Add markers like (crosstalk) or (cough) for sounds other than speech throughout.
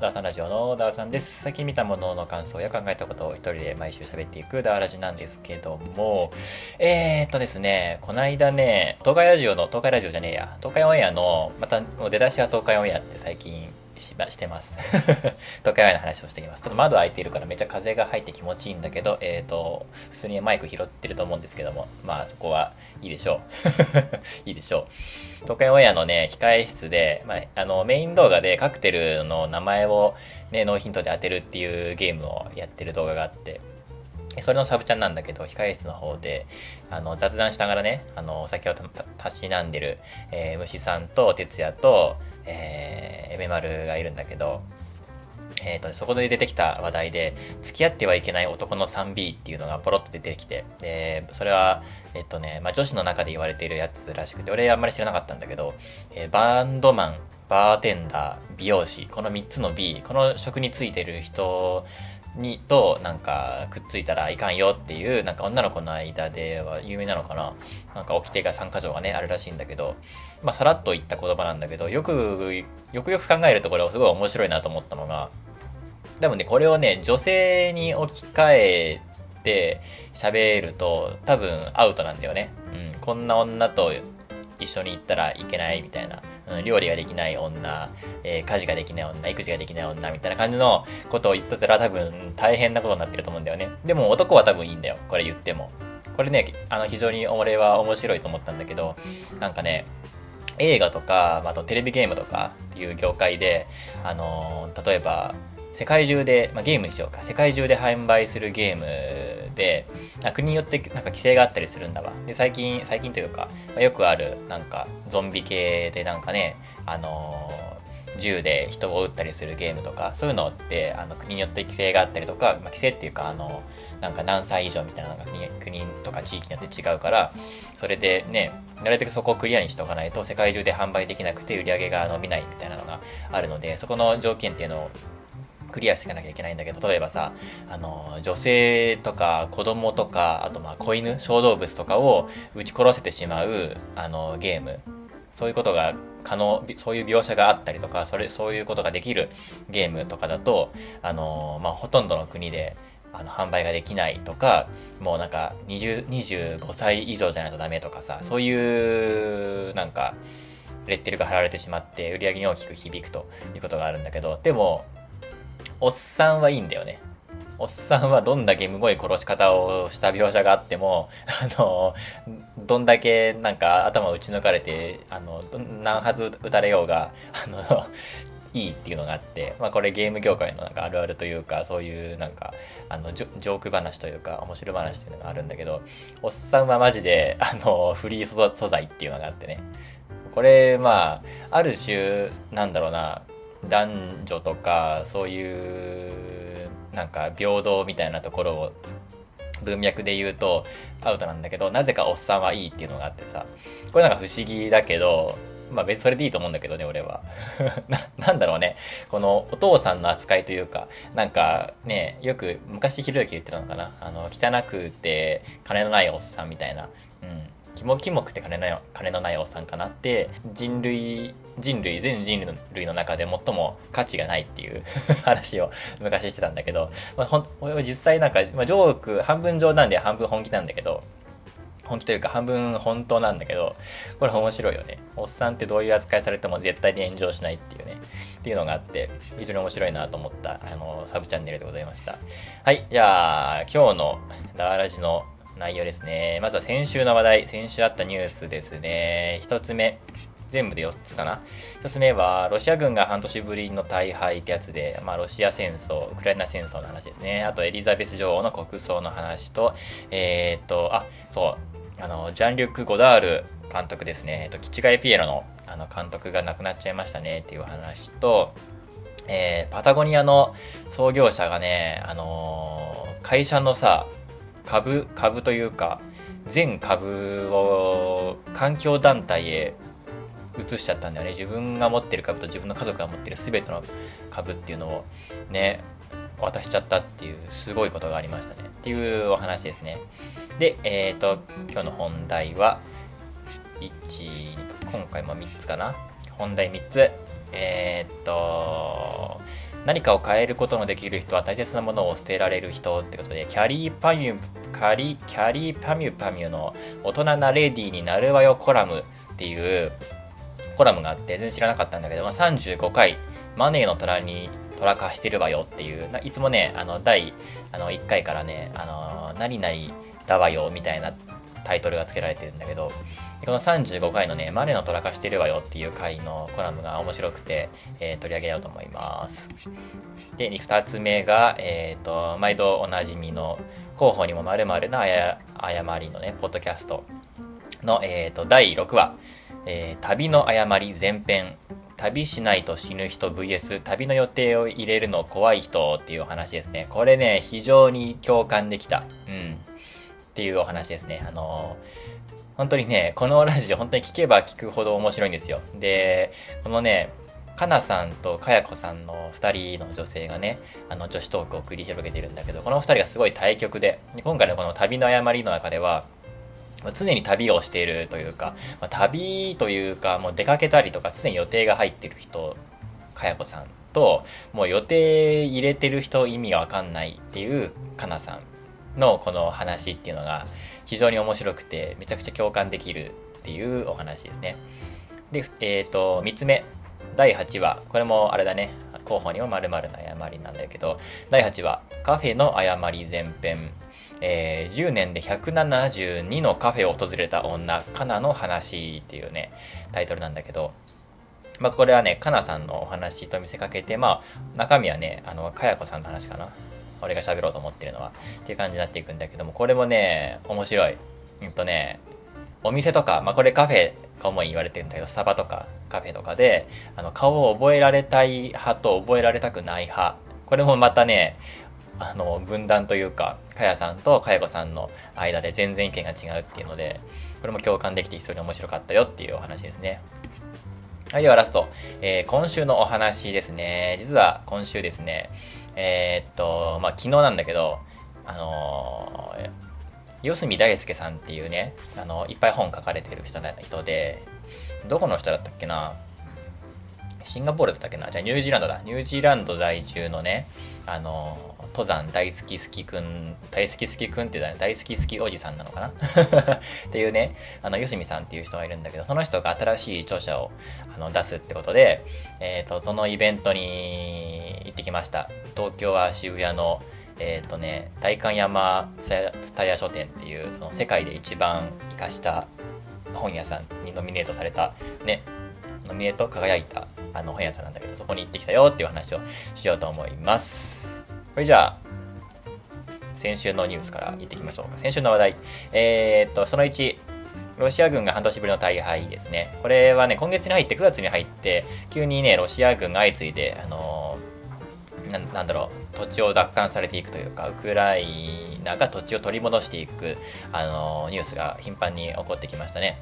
ダーさんラジオのダーさんです。最近見たものの感想や考えたことを一人で毎週喋っていくダーラジなんですけども、えー、っとですね、こないだね、東海ラジオの、東海ラジオじゃねえや、東海オンエアの、また、出だしは東海オンエアって最近ししてます。東海オンエアの話をしています。ちょっと窓開いているからめっちゃ風が入って気持ちいいんだけど、えー、と、普通にマイク拾ってると思うんですけども、まあそこはいいでしょう。(laughs) いいでしょう。東海オンエアのね、控え室で、まあ、あの、メイン動画でカクテルの名前をね、ノーヒントで当てるっていうゲームをやってる動画があって、それのサブチャンなんだけど、控え室の方で、あの、雑談しながらね、あの、お酒をたしなんでる、えー、虫さんと、哲也と、えー、エメマルがいるんだけど、え、ー、と、そこで出てきた話題で、付き合ってはいけない男の 3B っていうのがポロッと出てきて、で、それは、えっとね、まあ、女子の中で言われているやつらしくて、俺あんまり知らなかったんだけど、えー、バンドマン、バーテンダー、美容師、この3つの B、この職についてる人に、と、なんか、くっついたらいかんよっていう、なんか女の子の間では有名なのかな。なんか、掟が3箇条がね、あるらしいんだけど、まあ、さらっと言った言葉なんだけど、よく、よくよく考えるとこれはすごい面白いなと思ったのが、多分ね、これをね、女性に置き換えて喋ると、多分アウトなんだよね。うん、こんな女と一緒に行ったらいけないみたいな。うん、料理ができない女、えー、家事ができない女、育児ができない女みたいな感じのことを言ってたら多分大変なことになってると思うんだよね。でも男は多分いいんだよ。これ言っても。これね、あの、非常に俺は面白いと思ったんだけど、なんかね、映画とか、あとテレビゲームとかっていう業界で、あのー、例えば、世界中で、まあ、ゲームにしようか。世界中で販売するゲームで、国によってなんか規制があったりするんだわ。で、最近、最近というか、まあ、よくある、なんか、ゾンビ系でなんかね、あのー、銃で人を撃ったりするゲームとか、そういうのって、あの、国によって規制があったりとか、まあ、規制っていうか、あの、なんか何歳以上みたいなのが国国とか地域によって違うから、それでね、なるべくそこをクリアにしておかないと世界中で販売できなくて売り上げが伸びないみたいなのがあるので、そこの条件っていうのをクリアしていかなきゃいけないんだけど、例えばさ、あの、女性とか子供とか、あとまあ子犬、小動物とかを撃ち殺せてしまう、あの、ゲーム。そういうことが可能、そういう描写があったりとか、それ、そういうことができるゲームとかだと、あの、まあ、ほとんどの国で、あの、販売ができないとか、もうなんか、20、25歳以上じゃないとダメとかさ、そういう、なんか、レッテルが貼られてしまって、売り上げに大きく響くということがあるんだけど、でも、おっさんはいいんだよね。おっさんはどんだけむごい殺し方をした描写があっても、あの、どんだけなんか頭を打ち抜かれて、あの、何発撃たれようが、あの、いいっていうのがあって、まあこれゲーム業界のなんかあるあるというか、そういうなんか、あのジョ、ジョーク話というか、面白話っていうのがあるんだけど、おっさんはマジで、あの、フリー素材っていうのがあってね。これ、まあ、ある種、なんだろうな、男女とかそういうなんか平等みたいなところを文脈で言うとアウトなんだけどなぜかおっさんはいいっていうのがあってさこれなんか不思議だけどまあ別にそれでいいと思うんだけどね、俺は。(laughs) な、なんだろうね。このお父さんの扱いというか、なんかね、よく昔ひろゆき言ってたのかな。あの、汚くて金のないおっさんみたいな。うん。キモキモくて金の金のないおっさんかなって、人類、人類、全人類の中で最も価値がないっていう (laughs) 話を昔してたんだけど、まあ、ほん、俺は実際なんか、まあ、ジョーク、半分冗談で半分本気なんだけど、本気というか半分本当なんだけど、これ面白いよね。おっさんってどういう扱いされても絶対に炎上しないっていうね、っていうのがあって、非常に面白いなと思った、あの、サブチャンネルでございました。はい、じゃあ、今日のダーラジの内容ですね。まずは先週の話題、先週あったニュースですね。一つ目。全部で4つかな。1つ目は、ロシア軍が半年ぶりの大敗ってやつで、まあ、ロシア戦争、ウクライナ戦争の話ですね。あと、エリザベス女王の国葬の話と、えー、っと、あ、そう、あの、ジャンリュック・ゴダール監督ですね。えっと、キチガイ・ピエロの、あの、監督が亡くなっちゃいましたねっていう話と、えー、パタゴニアの創業者がね、あのー、会社のさ、株、株というか、全株を環境団体へ移しちゃったんだよね。自分が持ってる株と自分の家族が持ってる全ての株っていうのをね、渡しちゃったっていうすごいことがありましたね。っていうお話ですね。で、えっ、ー、と、今日の本題は、1、今回も3つかな。本題3つ。えっ、ー、と、何かを変えることのできる人は大切なものを捨てられる人ってことで、キャリーパミュ、カリ、キャリーパミュパミュの大人なレディーになるわよコラムっていうコラムがあって全然知らなかったんだけど、まあ、35回、マネーの虎に虎化してるわよっていう、いつもね、あの、第あの1回からね、あの、何々だわよみたいなタイトルが付けられてるんだけど、この35回のね、マネの虎化してるわよっていう回のコラムが面白くて、えー、取り上げようと思います。で、2つ目が、えっ、ー、と、毎度おなじみの、候補にも〇〇な誤りのね、ポッドキャストの、えっ、ー、と、第6話、えー、旅の誤り前編、旅しないと死ぬ人 VS 旅の予定を入れるの怖い人っていう話ですね。これね、非常に共感できた。うん。っていうお話ですね。あのー、本当にね、このラジオ本当に聞けば聞くほど面白いんですよ。で、このね、かなさんとかやこさんの2人の女性がね、あの女子トークを繰り広げてるんだけど、この2人がすごい対極で、今回のこの旅の誤りの中では、常に旅をしているというか、まあ、旅というか、もう出かけたりとか、常に予定が入ってる人、かやこさんと、もう予定入れてる人意味わかんないっていうかなさんのこの話っていうのが非常に面白くて、めちゃくちゃ共感できるっていうお話ですね。で、えっ、ー、と、3つ目。第8話。これもあれだね。候補にも〇〇の誤りなんだけど、第8話。カフェの誤り前編。えー、10年で172のカフェを訪れた女、カナの話っていうね、タイトルなんだけど、まあ、これはね、カナさんのお話と見せかけて、まあ、中身はね、あの、かやこさんの話かな。俺が喋ろうと思ってるのは。っていう感じになっていくんだけども、これもね、面白い。うんとね、お店とか、まあ、これカフェが主に言われてるんだけど、スタバとかカフェとかで、あの、顔を覚えられたい派と覚えられたくない派。これもまたね、あの、分断というか、かやさんとかやこさんの間で全然意見が違うっていうので、これも共感できて非常に面白かったよっていうお話ですね。はい、ではラスト。えー、今週のお話ですね。実は今週ですね、えー、っと、まあ、昨日なんだけど、あのー、四隅大輔さんっていうね、あの、いっぱい本書かれてる人人で、どこの人だったっけなシンガポールだったっけなじゃあニュージーランドだ。ニュージーランド在住のね、あの登山大好き好きくん、大好き好きくんって大好き好きおじさんなのかな？(laughs) っていうね、あの、よしみさんっていう人がいるんだけど、その人が新しい著者をあの出すってことで、えっ、ー、と、そのイベントに行ってきました。東京は渋谷の、えっ、ー、とね、大観山蔦屋書店っていう、その世界で一番活かした本屋さんにノミネートされた、ね、ノミネート輝いたあの本屋さんなんだけど、そこに行ってきたよっていう話をしようと思います。これじゃあ、先週のニュースから言ってきましょうか。先週の話題。えー、っと、その1、ロシア軍が半年ぶりの大敗ですね。これはね、今月に入って9月に入って、急にね、ロシア軍が相次いで、あのー、ななんだろう、土地を奪還されていくというか、ウクライナが土地を取り戻していく、あの、ニュースが頻繁に起こってきましたね。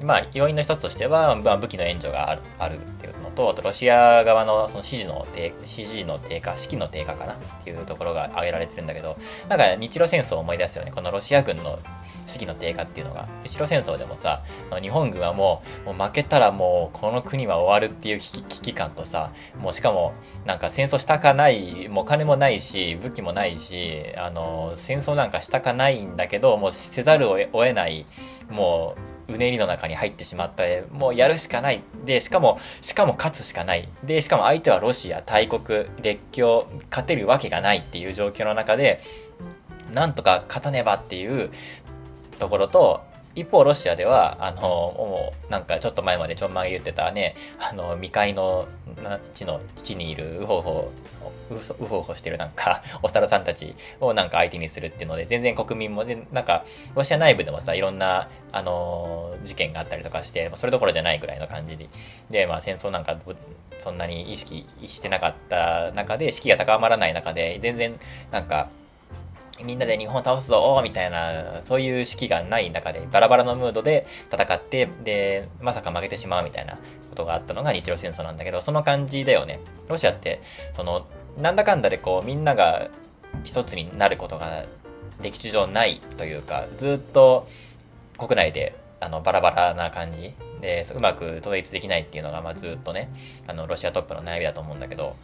うん。まあ、要因の一つとしては、まあ、武器の援助があるあるっていうのと、あとロシア側のその支持の低、支持の低下、士気の低下かなっていうところが挙げられてるんだけど、なんか日露戦争を思い出すよね。このロシア軍の士気の低下っていうのが。日露戦争でもさ、日本軍はもう、もう負けたらもうこの国は終わるっていう危機感とさ、もうしかもなんか戦争したかない、もう金もないし、武器もないし、あの、戦争なんかしたかないんだけど、もうせざるを得ない、もう、うねりの中に入ってしまったもうやるしかない。で、しかも、しかも勝つしかない。で、しかも相手はロシア、大国、列強、勝てるわけがないっていう状況の中で、なんとか勝たねばっていうところと、一方、ロシアでは、あの、もう、なんかちょっと前までちょんまげ言ってたね、あの、未開の地の地にいるウホウホ、ウホウホしてるなんか、お猿さんたちをなんか相手にするっていうので、全然国民も、なんか、ロシア内部でもさ、いろんな、あの事件があったりとかして、それどころじゃないぐらいの感じで、で、まあ戦争なんか、そんなに意識してなかった中で、士気が高まらない中で、全然、なんか、みんなで日本を倒すぞみたいな、そういう式がない中で、バラバラのムードで戦って、で、まさか負けてしまうみたいなことがあったのが日露戦争なんだけど、その感じだよね。ロシアって、その、なんだかんだでこう、みんなが一つになることが歴史上ないというか、ずっと国内で、あの、バラバラな感じで、うまく統一できないっていうのが、まあずっとね、あの、ロシアトップの悩みだと思うんだけど、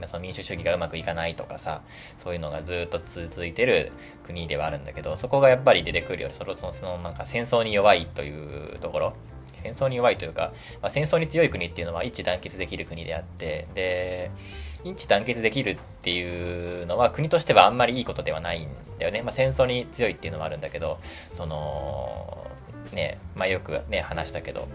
うん、その民主主義がうまくいかないとかさ、そういうのがずっと続いてる国ではあるんだけど、そこがやっぱり出てくるよ。り、その、その、そのなんか戦争に弱いというところ、戦争に弱いというか、まあ、戦争に強い国っていうのは一致団結できる国であって、で、一致団結できるっていうのは国としてはあんまりいいことではないんだよね。まあ、戦争に強いっていうのもあるんだけど、その、ね、まあ、よくね、話したけど、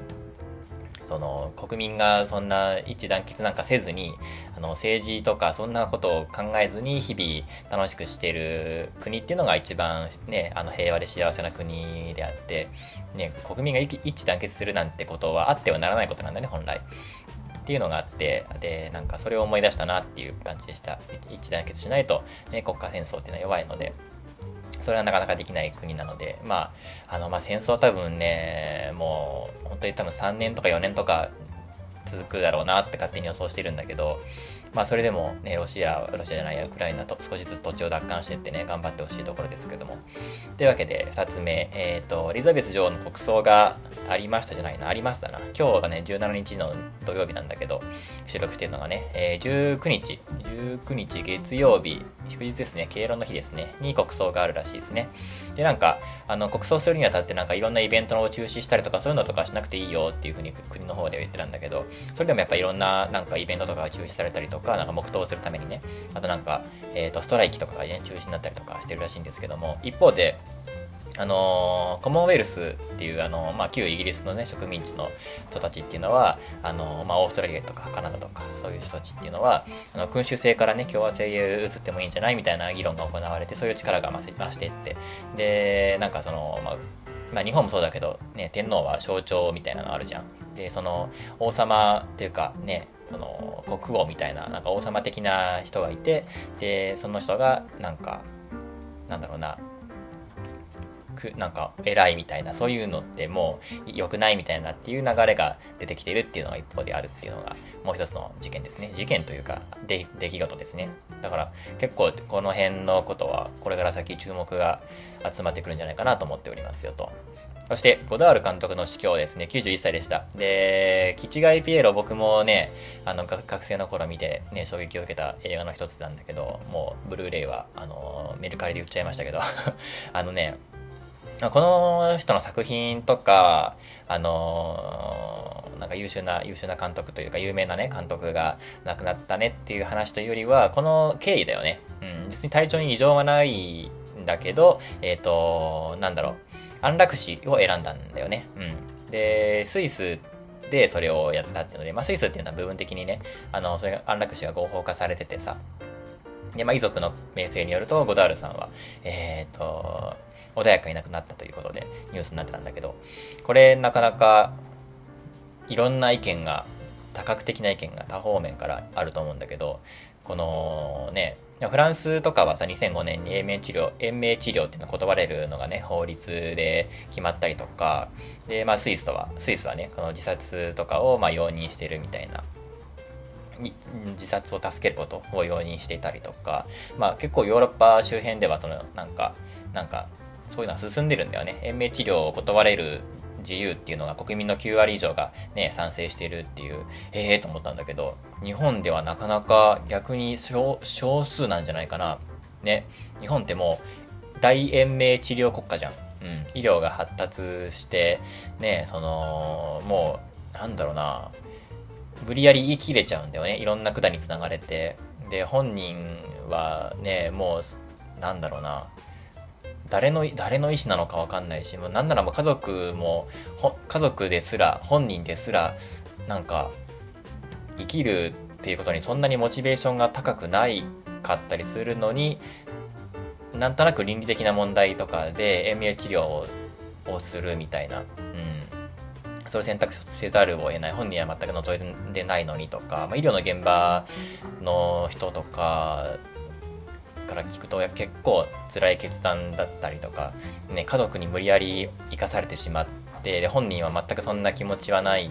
その国民がそんな一致団結なんかせずに、あの政治とかそんなことを考えずに日々楽しくしている国っていうのが一番ね、あの平和で幸せな国であって、ね、国民が一致団結するなんてことはあってはならないことなんだね、本来。っていうのがあって、で、なんかそれを思い出したなっていう感じでした。一致団結しないと、ね、国家戦争っていうのは弱いので、それはなかなかできない国なので、まあ、あの、まあ、戦争は多分ね、もう、本当に多分3年とか4年とか続くだろうなって勝手に予想してるんだけど、まあそれでもね、ロシア、ロシアじゃないや、ウクライナと少しずつ土地を奪還してってね、頑張ってほしいところですけども。というわけで、2つ目、えっ、ー、と、エリザベス女王の国葬がありましたじゃないな、ありましたな。今日がね、17日の土曜日なんだけど、収録してるのがね、えー、19日、19日月曜日、祝日ですね、敬老の日ですね、に国葬があるらしいですね。で、なんか、あの、国葬するにあたってなんかいろんなイベントを中止したりとかそういうのとかしなくていいよっていうふうに国の方では言ってたんだけど、それでもやっぱいろんななんかイベントとかが中止されたりとか、なんか黙祷するためにね、あとなんか、えっ、ー、と、ストライキとかがね、中止になったりとかしてるらしいんですけども、一方で、あの、コモンウェルスっていう、あの、まあ、旧イギリスのね、植民地の人たちっていうのは、あの、まあ、オーストラリアとかカナダとか、そういう人たちっていうのは、あの、君主制からね、共和制へ移ってもいいんじゃないみたいな議論が行われて、そういう力が増していって、で、なんかその、まあ、まあ、日本もそうだけど、ね、天皇は象徴みたいなのあるじゃん。で、その、王様っていうか、ね、その国王みたいななんか王様的な人がいてでその人がなんかなんだろうなくなんか偉いみたいなそういうのってもう良くないみたいなっていう流れが出てきてるっていうのが一方であるっていうのがもう一つの事件ですね。事件というか出来事ですね。だから結構この辺のことはこれから先注目が集まってくるんじゃないかなと思っておりますよと。そして、ゴダール監督の死去ですね、91歳でした。で、キチガイピエロ僕もね、あの、学生の頃見てね、衝撃を受けた映画の一つなんだけど、もう、ブルーレイは、あの、メルカリで売っちゃいましたけど、(laughs) あのね、この人の作品とか、あのー、なんか優秀な、優秀な監督というか、有名なね、監督が亡くなったねっていう話というよりは、この経緯だよね。うん、別に体調に異常はないんだけど、えっ、ー、と、なんだろう、安楽死を選んだんだよね。うん。で、スイスでそれをやったっていうので、まあ、スイスっていうのは部分的にね、あの、それが安楽死が合法化されててさ、で、まあ、遺族の名声によると、ゴダールさんは、えっ、ー、と、穏やかに亡くなったということでニュースになってたんだけど、これなかなかいろんな意見が、多角的な意見が多方面からあると思うんだけど、このね、フランスとかはさ、2005年に延命治療、延命治療っていうのを断れるのがね、法律で決まったりとか、で、まあスイスとは、スイスはね、この自殺とかをまあ容認してるみたいな自殺を助けることを容認していたりとか、まあ結構ヨーロッパ周辺ではそのなんか、なんかそういうのは進んでるんだよね。延命治療を断れる自由っていうのが国民の9割以上がね、賛成してるっていう、ええー、と思ったんだけど、日本ではなかなか逆に少数なんじゃないかな。ね、日本ってもう大延命治療国家じゃん。うん、医療が発達して、ね、その、もう、なんだろうな、無理やり言い切れちゃうんだよね。いろんな管につながれて。で、本人はね、もう、なんだろうな、誰の、誰の意思なのかわかんないし、もうなんならもう家族も、家族ですら、本人ですら、なんか、生きるっていうことにそんなにモチベーションが高くないかったりするのに、なんとなく倫理的な問題とかで延命治療をするみたいな、うん。それを選択せざるを得ない。本人は全く望んでないのにとか、まあ、医療の現場の人とかから聞くと結構辛い決断だったりとか、ね、家族に無理やり生かされてしまってで本人は全くそんな気持ちはない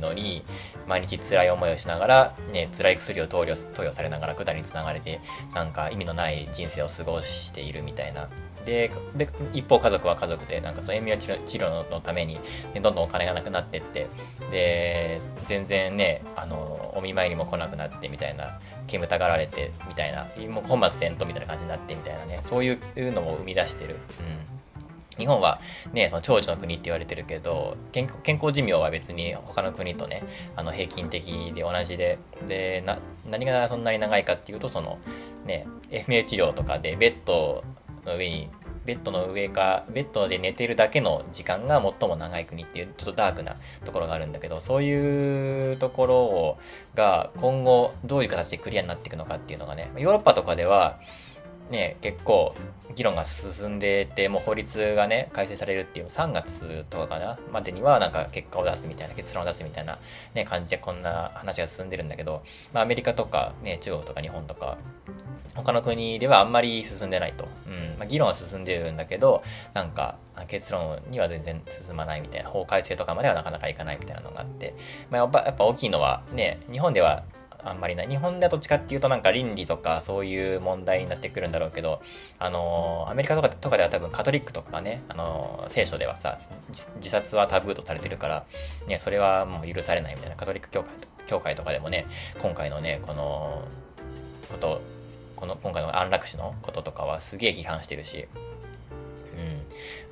のに毎日辛い思いをしながら、ね、辛い薬を投与投与されながら管につながれてなんか意味のない人生を過ごしているみたいなで、で、一方家族は家族で、なんかその延命治療のために、でどんどんお金がなくなってって、で、全然ね、あの、お見舞いにも来なくなってみたいな、煙たがられてみたいな、もう本末転倒みたいな感じになってみたいなね、そういうのを生み出してる。うん。日本はね、その長寿の国って言われてるけど、健康寿命は別に他の国とね、あの平均的で同じで、で、な、何がそんなに長いかっていうと、その、ね、FMA 治療とかでベッドの上に、ベッドの上か、ベッドで寝てるだけの時間が最も長い国っていう、ちょっとダークなところがあるんだけど、そういうところを、が今後どういう形でクリアになっていくのかっていうのがね、ヨーロッパとかでは、ね、結構議論が進んでて、もう法律がね、改正されるっていう3月とかかな、までにはなんか結果を出すみたいな、結論を出すみたいなね、感じでこんな話が進んでるんだけど、まあアメリカとかね、中国とか日本とか、他の国ではあんまり進んでないと。うん。まあ、議論は進んでるんだけど、なんか、結論には全然進まないみたいな、法改正とかまではなかなかいかないみたいなのがあって、まあ、やっぱ、やっぱ大きいのはね、日本ではあんまりない。日本ではどっちかっていうとなんか倫理とかそういう問題になってくるんだろうけど、あのー、アメリカとかとかでは多分カトリックとかね、あのー、聖書ではさ、自殺はタブーとされてるから、ね、それはもう許されないみたいな、カトリック教会教会とかでもね、今回のね、この、こと、この、今回の安楽死のこととかはすげえ批判してるし、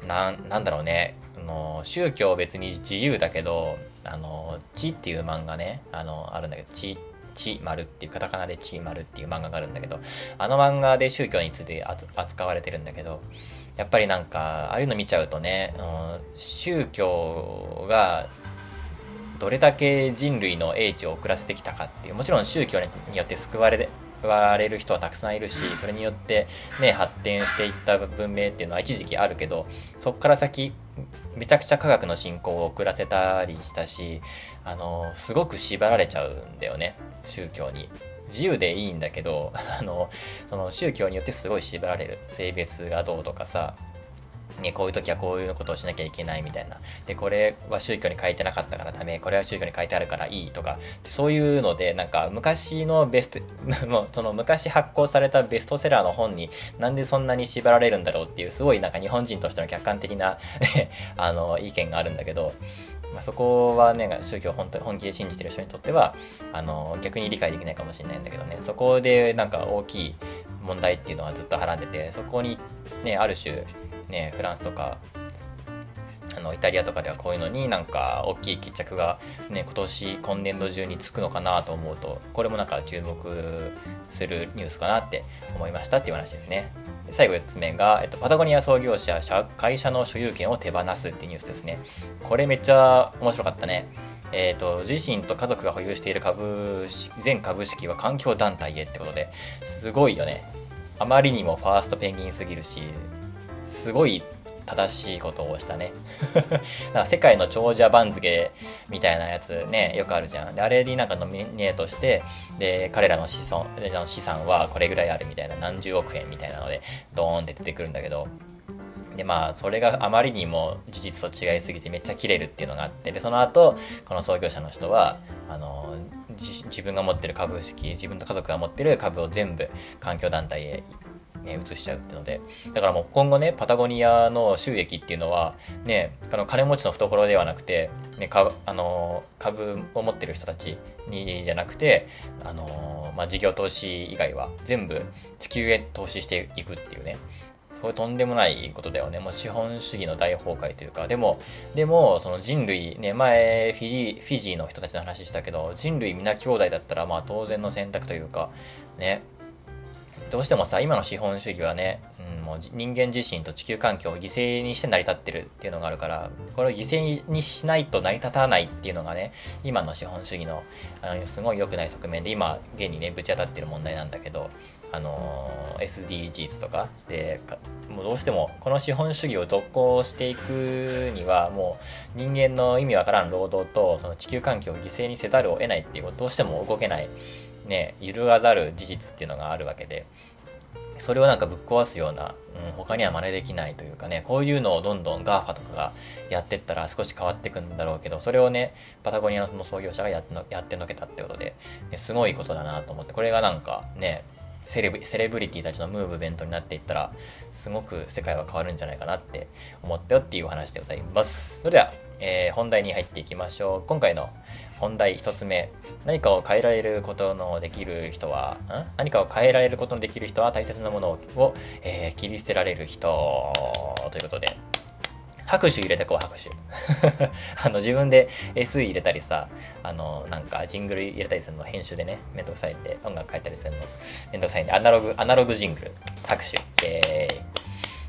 うん、な、なんだろうね、あの、宗教別に自由だけど、あの、地っていう漫画ね、あの、あるんだけど、地ち丸っていうカタカナでち丸っていう漫画があるんだけど、あの漫画で宗教について扱われてるんだけど、やっぱりなんか、ああいうの見ちゃうとね、宗教がどれだけ人類の英知を遅らせてきたかっていう、もちろん宗教によって救われわれる人はたくさんいるし、それによってね、発展していった文明っていうのは一時期あるけど、そっから先、めちゃくちゃ科学の進行を遅らせたりしたし、あの、すごく縛られちゃうんだよね、宗教に。自由でいいんだけど、(laughs) あの、その宗教によってすごい縛られる。性別がどうとかさ、ね、こういう時はこういうことをしなきゃいけないみたいな。で、これは宗教に書いてなかったからダメ、これは宗教に書いてあるからいいとか、そういうので、なんか昔のベスト、(laughs) もうその昔発行されたベストセラーの本になんでそんなに縛られるんだろうっていう、すごいなんか日本人としての客観的な (laughs) あの、意見があるんだけど、まあ、そこはね、宗教本当本気で信じてる人にとっては、あの、逆に理解できないかもしれないんだけどね、そこでなんか大きい問題っていうのはずっとはらんでて、そこにね、ある種、ね、フランスとか、あの、イタリアとかではこういうのになんか大きい決着がね、今年、今年度中につくのかなと思うと、これもなんか注目するニュースかなって思いましたっていう話ですね。最後4つ目が、えっと、パタゴニア創業者、会社の所有権を手放すっていうニュースですね。これめっちゃ面白かったね。えっ、と、自身と家族が保有している株、全株式は環境団体へってことで、すごいよね。あまりにもファーストペンギンすぎるし、すごい正しいことをしたね。(laughs) なんか世界の長者番付みたいなやつね、よくあるじゃん。で、あれになんかノミネートして、で、彼らの資産資産はこれぐらいあるみたいな、何十億円みたいなので、ドーンって出てくるんだけど、で、まあ、それがあまりにも事実と違いすぎてめっちゃ切れるっていうのがあって、で、その後、この創業者の人は、あの、自分が持ってる株式、自分と家族が持ってる株を全部環境団体へね、移しちゃうってので、だからもう今後ね、パタゴニアの収益っていうのは、ね、あの金持ちの懐ではなくて、ね、株、あの、株を持ってる人たちにじゃなくて、あの、まあ、事業投資以外は全部地球へ投資していくっていうね、そういうとんでもないことだよね。もう資本主義の大崩壊というか、でも、でも、その人類、ね、前フィジー、フィジーの人たちの話したけど、人類皆兄弟だったら、まあ当然の選択というか、ね、どうしてもさ、今の資本主義はね、うん、もう人間自身と地球環境を犠牲にして成り立ってるっていうのがあるから、これを犠牲にしないと成り立たないっていうのがね、今の資本主義の、あの、すごい良くない側面で、今、現にね、ぶち当たってる問題なんだけど、あの、SDGs とかで、もうどうしてもこの資本主義を続行していくには、もう人間の意味わからん労働と、その地球環境を犠牲にせざるを得ないっていう、どうしても動けないね、揺るがざる事実っていうのがあるわけで、それをなんかぶっ壊すような、うん、他には真似できないというかね、こういうのをどんどん GAFA とかがやってったら少し変わってくんだろうけど、それをね、パタゴニアのその創業者がやってのやってのけたってことで、ね、すごいことだなと思って、これがなんかね、セレブセレブリティたちのムーブメントになっていったら、すごく世界は変わるんじゃないかなって思ったよっていうお話でございます。それでは、えー、本題に入っていきましょう。今回の本題一つ目。何かを変えられることのできる人は、ん？何かを変えられることのできる人は大切なものを、えー、切り捨てられる人ということで、拍手入れてこう、拍手。(laughs) あの、自分で SE 入れたりさ、あの、なんか、ジングル入れたりするの、編集でね、めんどくさいんで、音楽書いたりするの、めんどくさいんで、アナログ、アナログジングル、拍手。えーイ、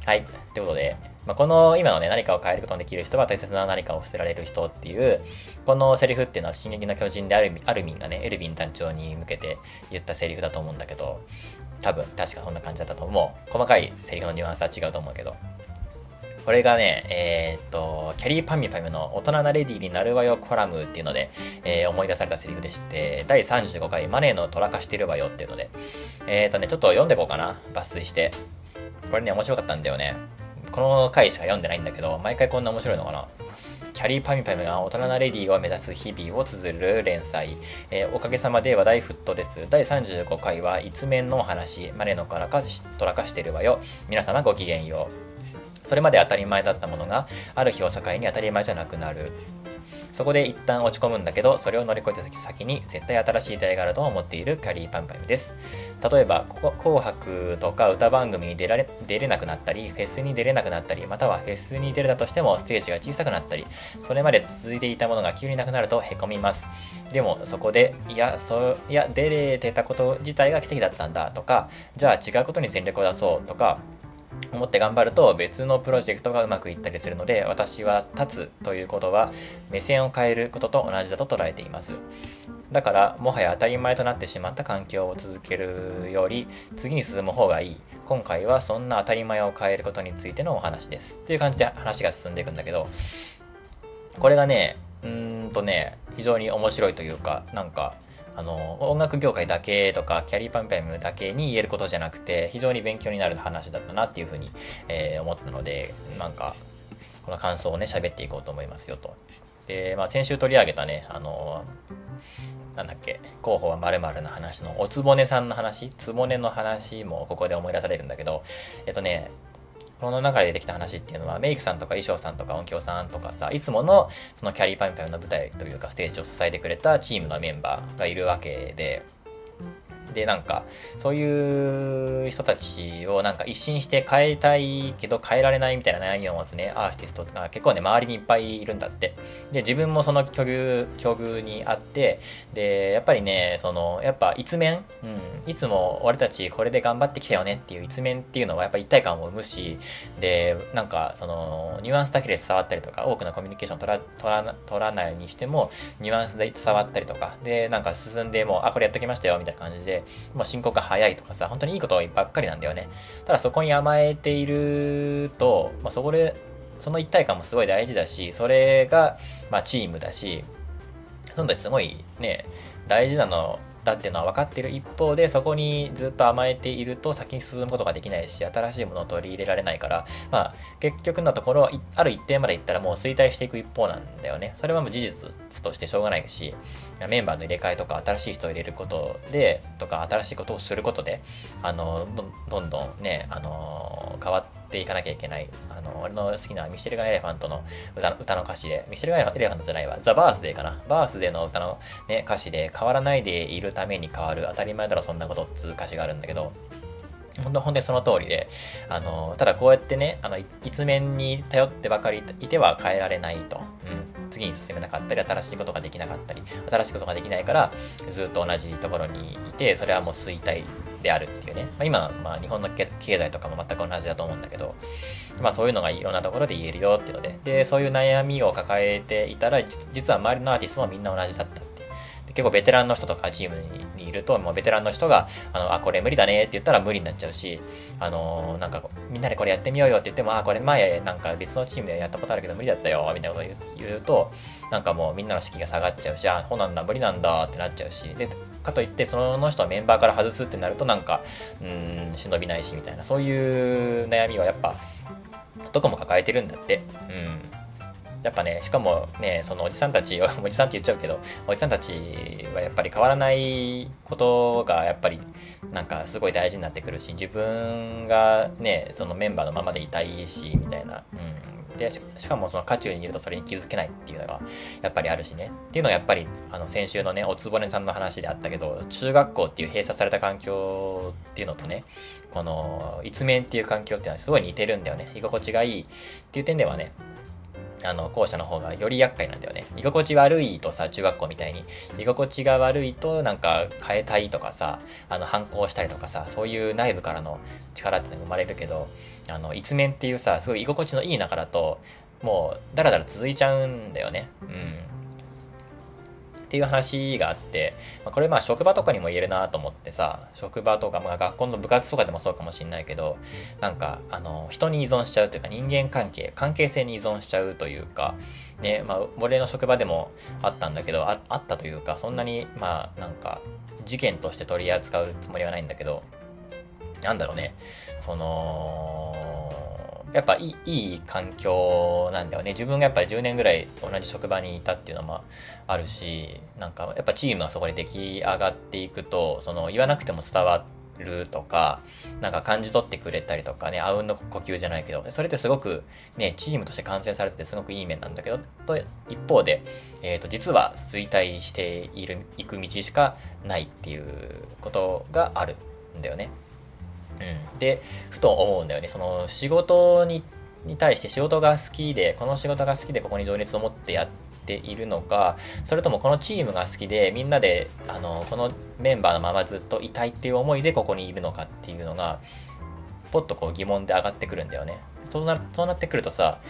はい。ということで、まあ、この今のね、何かを変えることのできる人は大切な何かを捨てられる人っていう、このセリフっていうのは、進撃の巨人であるアルミンがね、エルヴィン団長に向けて言ったセリフだと思うんだけど、多分、確かそんな感じだったと思う。細かいセリフのニュアンスは違うと思うけど。これがね、えー、っと、キャリーパミュパミの大人なレディになるわよコラムっていうので、えー、思い出されたセリフでして、第35回マネーのトラ化してるわよっていうので、えー、っとね、ちょっと読んでいこうかな。抜粋して。これね、面白かったんだよね。この回しか読んでないんだけど、毎回こんな面白いのかな。キャリーパミパミが大人なレディーを目指す日々を綴る連載。えー、おかげさまで話題沸騰です。第35回は、一面のお話。マネのからか、トラ化してるわよ。皆様ごきげんよう。それまで当たり前だったものが、ある日を境に当たり前じゃなくなる。そこで一旦落ち込むんだけど、それを乗り越えた先に絶対新しい出会いがあると思っているキャリーパンパンです。例えば、紅白とか歌番組に出られ出れなくなったり、フェスに出れなくなったり、またはフェスに出れたとしてもステージが小さくなったり、それまで続いていたものが急になくなると凹みます。でも、そこで、いや、そう、いや、出れてたこと自体が奇跡だったんだとか、じゃあ違うことに全力を出そうとか、思って頑張ると別のプロジェクトがうまくいったりするので私は立つということは目線を変えることと同じだと捉えています。だからもはや当たり前となってしまった環境を続けるより次に進む方がいい。今回はそんな当たり前を変えることについてのお話です。っていう感じで話が進んでいくんだけどこれがねうーんとね非常に面白いというかなんかあの、音楽業界だけとか、キャリーパンパムだけに言えることじゃなくて、非常に勉強になる話だったなっていうふうに、えー、思ったので、なんか、この感想をね、喋っていこうと思いますよと。で、まあ、先週取り上げたね、あの、なんだっけ、候補は〇〇の話の、おつぼねさんの話、つぼねの話もここで思い出されるんだけど、えっとね、この中で出てきた話っていうのは、メイクさんとか衣装さんとか音響さんとかさ、いつものそのキャリーパンパンの舞台というかステージを支えてくれたチームのメンバーがいるわけで、で、なんか、そういう人たちをなんか一新して変えたいけど変えられないみたいな悩みを持つね、アーティストが結構ね、周りにいっぱいいるんだって。で、自分もその境遇、境遇にあって、で、やっぱりね、その、やっぱ一面、うん、いつも俺たちこれで頑張ってきたよねっていう一面っていうのはやっぱ一体感を生むし、で、なんか、その、ニュアンスだけで伝わったりとか、多くのコミュニケーション取ら取ら取らないにしても、ニュアンスで伝わったりとか、で、なんか進んでもう、あ、これやっときましたよ、みたいな感じで、もう進行が早いとかさ、本当にいいことばっかりなんだよね。ただそこに甘えていると、まあ、そこで、その一体感もすごい大事だし、それが、まあ、チームだし、そのすごいね、大事なのだっていうのは分かっている一方で、そこにずっと甘えていると先に進むことができないし、新しいものを取り入れられないから、まあ、結局のところ、ある一定までいったらもう衰退していく一方なんだよね。それはもう事実としてしょうがないし、メンバーの入れ替えとか、新しい人を入れることで、とか、新しいことをすることで、あの、どんどんね、あの、変わっていかなきゃいけない。あの、俺の好きなミシェルガン・エレファントの歌の歌の歌詞で、ミシェルガン・エレファントじゃないわ、ザ・バースデーかな。バースデーの歌のね、歌詞で、変わらないでいるために変わる、当たり前だろ、そんなことっつう歌詞があるんだけど、本当、本当にその通りで、あの、ただこうやってね、あの、一面に頼ってばかりいては変えられないと。うん、次に進めなかったり、新しいことができなかったり、新しいことができないから、ずっと同じところにいて、それはもう衰退であるっていうね。まあ、今、まあ、日本の経済とかも全く同じだと思うんだけど、まあそういうのがいろんなところで言えるよっていうので、で、そういう悩みを抱えていたら、実は周りのアーティストもみんな同じだった結構ベテランの人とかチームにいると、もうベテランの人が、あの、あ、これ無理だねって言ったら無理になっちゃうし、あの、なんか、みんなでこれやってみようよって言っても、あ、これ前なんか別のチームでやったことあるけど無理だったよ、みたいなことを言うと、なんかもうみんなの士気が下がっちゃうし、あ、そうなんだ、無理なんだってなっちゃうし、で、かといって、その人をメンバーから外すってなると、なんか、うん、忍びないし、みたいな、そういう悩みはやっぱ、どこも抱えてるんだって。うん。やっぱね、しかもね、そのおじさんたち、(laughs) おじさんって言っちゃうけど、おじさんたちはやっぱり変わらないことがやっぱりなんかすごい大事になってくるし、自分がね、そのメンバーのままでいたいし、みたいな。うん。でし、かもその渦中にいるとそれに気づけないっていうのがやっぱりあるしね。っていうのはやっぱり、あの先週のね、おつぼねさんの話であったけど、中学校っていう閉鎖された環境っていうのとね、この、一面っていう環境っていうのはすごい似てるんだよね。居心地がいいっていう点ではね、あの、校舎の方がより厄介なんだよね。居心地悪いとさ、中学校みたいに、居心地が悪いとなんか変えたいとかさ、あの、反抗したりとかさ、そういう内部からの力ってのが生まれるけど、あの、一面っていうさ、すごい居心地のいい中だと、もう、だらだら続いちゃうんだよね。うん。っていう話があって、まあ、これまあ職場とかにも言えるなと思ってさ、職場とか、まあ学校の部活とかでもそうかもしんないけど、なんか、あの、人に依存しちゃうというか人間関係、関係性に依存しちゃうというか、ね、まあ、俺の職場でもあったんだけど、ああったというか、そんなに、まあ、なんか、事件として取り扱うつもりはないんだけど、なんだろうね、その、やっぱいいいい環境なんだよね。自分がやっぱり10年ぐらい同じ職場にいたっていうのもあるし、なんかやっぱチームはそこで出来上がっていくと、その言わなくても伝わるとか、なんか感じ取ってくれたりとかね、あうんの呼吸じゃないけど、それってすごくね、チームとして完成されててすごくいい面なんだけど、と一方で、えっ、ー、と、実は衰退している、行く道しかないっていうことがあるんだよね。うん、でふと思うんだよね。その仕事に対して仕事が好きでこの仕事が好きでここに情熱を持ってやっているのかそれともこのチームが好きでみんなであのこのメンバーのままずっといたいっていう思いでここにいるのかっていうのがポッとこう疑問で上がってくるんだよね。そうなそうなってくるとさ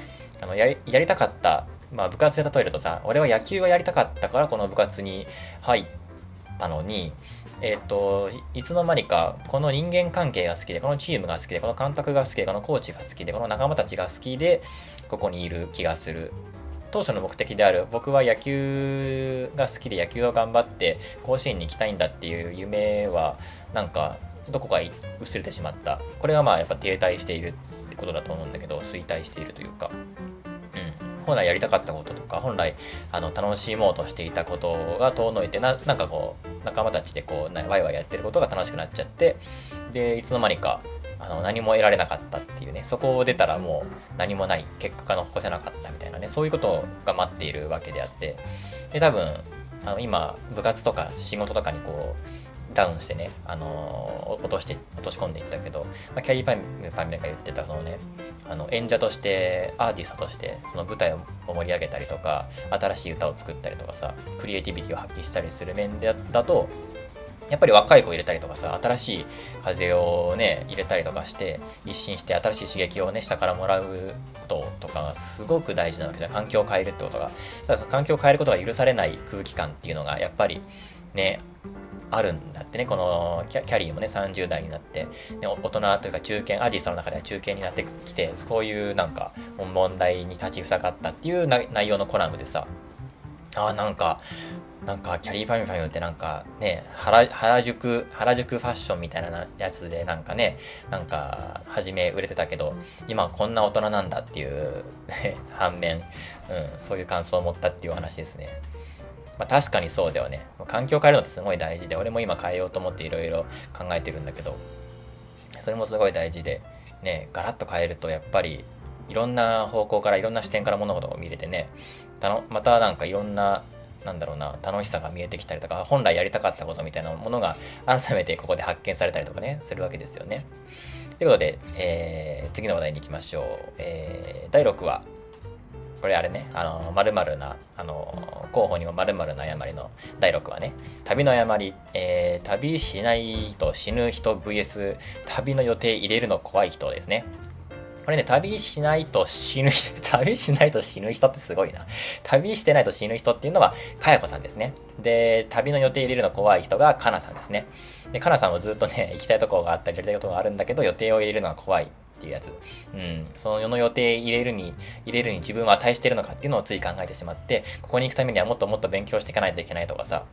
あのやりやりたかった、まあ、部活で例えるとさ俺は野球がやりたかったからこの部活に入ったのにえっ、と、いつの間にか、この人間関係が好きで、このチームが好きで、この監督が好きで、このコーチが好きで、この仲間たちが好きで、ここにいる気がする。当初の目的である、僕は野球が好きで野球を頑張って甲子園に行きたいんだっていう夢は、なんか、どこか薄れてしまった。これがまあやっぱ停滞しているってことだと思うんだけど、衰退しているというか。うん本来やりたかったこととか、本来、あの、楽しもうとしていたことが遠のいて、な、なんかこう、仲間たちでこう、ワイワイやってることが楽しくなっちゃって、で、いつの間にか、あの、何も得られなかったっていうね、そこを出たらもう何もない、結果が残せなかったみたいなね、そういうことが待っているわけであって、で、多分、あの、今、部活とか仕事とかにこう、ダウンしてね、あのー、落として、落とし込んでいったけど、まあ、キャリーパンパンメが言ってた、そのね、あの、演者として、アーティストとして、その舞台を盛り上げたりとか、新しい歌を作ったりとかさ、クリエイティビティを発揮したりする面でだと、やっぱり若い子入れたりとかさ、新しい風をね、入れたりとかして、一新して新しい刺激をね、下からもらうこととかがすごく大事なわけじゃん。環境を変えるってことが。だから環境を変えることが許されない空気感っていうのが、やっぱりね、あるんだってね、このキャリーもね、30代になって、ね、大人というか中堅、アーティストの中では中堅になってきて、こういうなんか問題に立ちふさがったっていう内容のコラムでさ、ああ、なんか、なんか、キャリーパミュパミュってなんかね、原原宿、原宿ファッションみたいなやつでなんかね、なんか、初め売れてたけど、今こんな大人なんだっていう (laughs) 反面、うん、そういう感想を持ったっていう話ですね。まあ、確かにそうだよね。環境変えるのってすごい大事で、俺も今変えようと思っていろいろ考えてるんだけど、それもすごい大事で、ね、ガラッと変えるとやっぱり、いろんな方向からいろんな視点から物事を見れてね、たのまたなんかいろんな、なんだろうな、楽しさが見えてきたりとか、本来やりたかったことみたいなものが改めてここで発見されたりとかね、するわけですよね。ということで、えー、次の話題に行きましょう。えー、第6話、これあれね、あの、まるな、あの、候補にもまるな誤りの第6話ね。旅の誤り、えー、旅しないと死ぬ人 VS 旅の予定入れるの怖い人ですね。これね、旅しないと死ぬ、(laughs) 旅しないと死ぬ人ってすごいな。旅してないと死ぬ人っていうのは、かやこさんですね。で、旅の予定入れるの怖い人がかなさんですね。で、かなさんもずっとね、行きたいところがあったり、やりたいことがあるんだけど、予定を入れるのが怖いっていうやつ。うん。その世の予定入れるに、入れるに自分は値してるのかっていうのをつい考えてしまって、ここに行くためにはもっともっと勉強していかないといけないとかさ、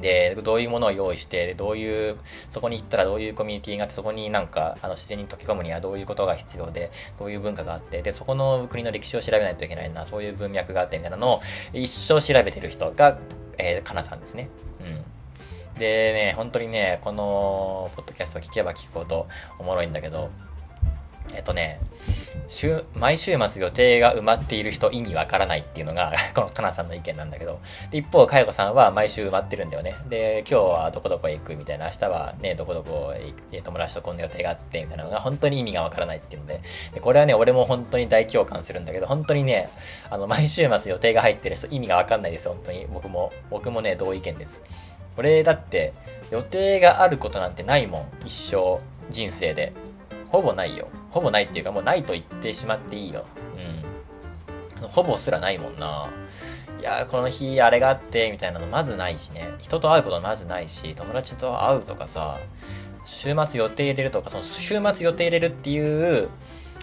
で、どういうものを用意して、どういう、そこに行ったらどういうコミュニティがあって、そこになんか、あの、自然に溶け込むにはどういうことが必要で、どういう文化があって、で、そこの国の歴史を調べないといけないな、そういう文脈があってみたいなのを一生調べてる人が、えー、かなさんですね。うん。でね、本当にね、この、ポッドキャストを聞けば聞くほどおもろいんだけど、とね、週、毎週末予定が埋まっている人意味わからないっていうのが (laughs) このかなさんの意見なんだけど、で、一方、かよこさんは毎週埋まってるんだよね。で、今日はどこどこへ行くみたいな、明日はね、どこどこへ行って友達とこんな予定があってみたいなのが本当に意味がわからないっていうので、で、これはね、俺も本当に大共感するんだけど、本当にね、あの、毎週末予定が入ってる人意味がわかんないです、本当に。僕も、僕もね、同意見です。俺だって、予定があることなんてないもん、一生、人生で。ほぼないよ。ほぼないっていうかもうないと言ってしまっていいよ。うん。ほぼすらないもんな。いやこの日あれがあって、みたいなのまずないしね。人と会うことまずないし、友達と会うとかさ、週末予定入れるとか、その週末予定入れるっていう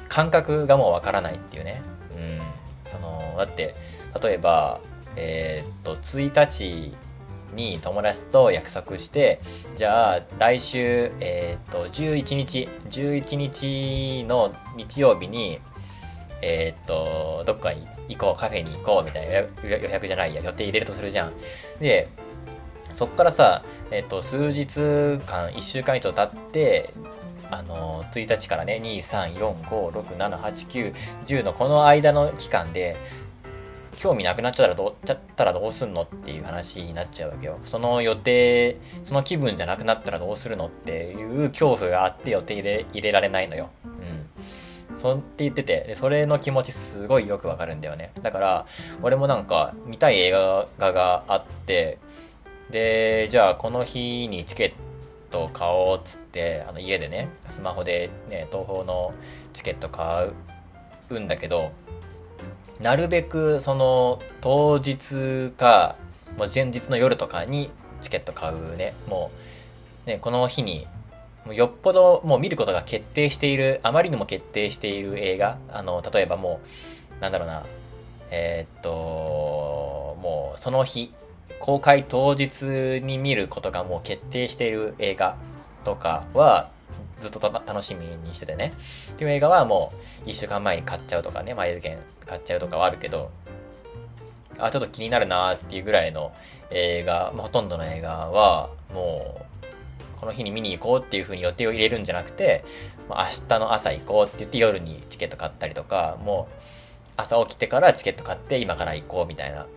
感覚がもうわからないっていうね。うん。その、だって、例えば、えー、っと、1日に友達と約束して、じゃあ来週、えっ、と、11日、11日の日曜日に、えっ、と、どっかに行こう、カフェに行こうみたいな予約じゃないや、予定入れるとするじゃん。で、そっからさ、えっ、と、数日間、1週間以上経って、あの、1日からね、2、3、4、5、6、7、8、9、10のこの間の期間で、興味なくなっちゃったらどう、ちゃったらどうすんのっていう話になっちゃうわけよ。その予定、その気分じゃなくなったらどうするのっていう恐怖があって予定入れ、入れられないのよ。うん。そうって言ってて、で、それの気持ちすごいよくわかるんだよね。だから、俺もなんか見たい映画があって、で、じゃあこの日にチケット買おうっつって、あの家でね、スマホでね、東宝のチケット買うんだけど、なるべくその当日か、もう前日の夜とかにチケット買うね。もう、ね、この日に、よっぽどもう見ることが決定している、あまりにも決定している映画。あの、例えばもう、なんだろうな、えー、っと、もうその日、公開当日に見ることがもう決定している映画とかは、ずっと楽しみにしててね。っていう映画はもう1週間前に買っちゃうとかね、前券買っちゃうとかはあるけど、あ、ちょっと気になるなーっていうぐらいの映画、まあ、ほとんどの映画は、もう、この日に見に行こうっていう風に予定を入れるんじゃなくて、まあ、明日の朝行こうって言って夜にチケット買ったりとか、もう、朝起きてからチケット買って今から行こうみたいな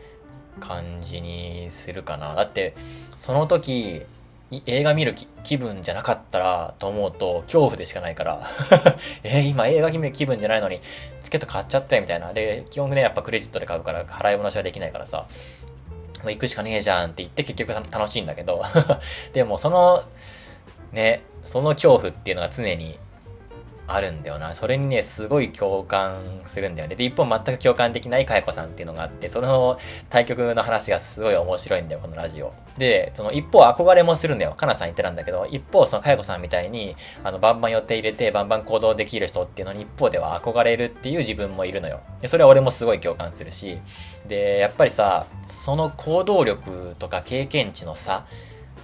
感じにするかな。だって、その時、映画見る気分じゃなかったらと思うと恐怖でしかないから。(laughs) えー、今映画見る気分じゃないのにチケット買っちゃったよみたいな。で、基本ね、やっぱクレジットで買うから払い戻しはできないからさ、もう行くしかねえじゃんって言って結局楽しいんだけど。(laughs) でもその、ね、その恐怖っていうのが常にあるんだよな。それにね、すごい共感するんだよね。で、一方全く共感できないかやこさんっていうのがあって、その対局の話がすごい面白いんだよ、このラジオ。で、その一方憧れもするんだよ。かなさん言ってたんだけど、一方そのかやこさんみたいに、あの、バンバン予定入れて、バンバン行動できる人っていうのに一方では憧れるっていう自分もいるのよ。で、それは俺もすごい共感するし、で、やっぱりさ、その行動力とか経験値の差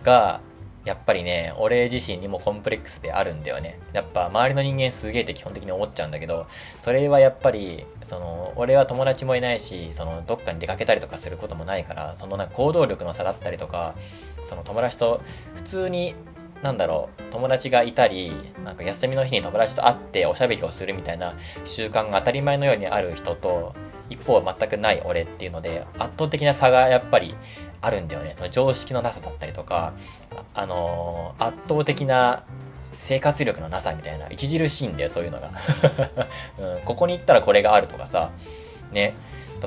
が、やっぱりね、俺自身にもコンプレックスであるんだよね。やっぱ周りの人間すげえって基本的に思っちゃうんだけど、それはやっぱり、その、俺は友達もいないし、その、どっかに出かけたりとかすることもないから、そのなんか行動力の差だったりとか、その友達と普通になんだろう、友達がいたり、なんか休みの日に友達と会っておしゃべりをするみたいな習慣が当たり前のようにある人と、一方は全くない俺っていうので、圧倒的な差がやっぱりあるんだよね。その常識のなさだったりとか、あのー、圧倒的な生活力のなさみたいな、著しいんだよ、そういうのが。(laughs) うん、ここに行ったらこれがあるとかさ、ね、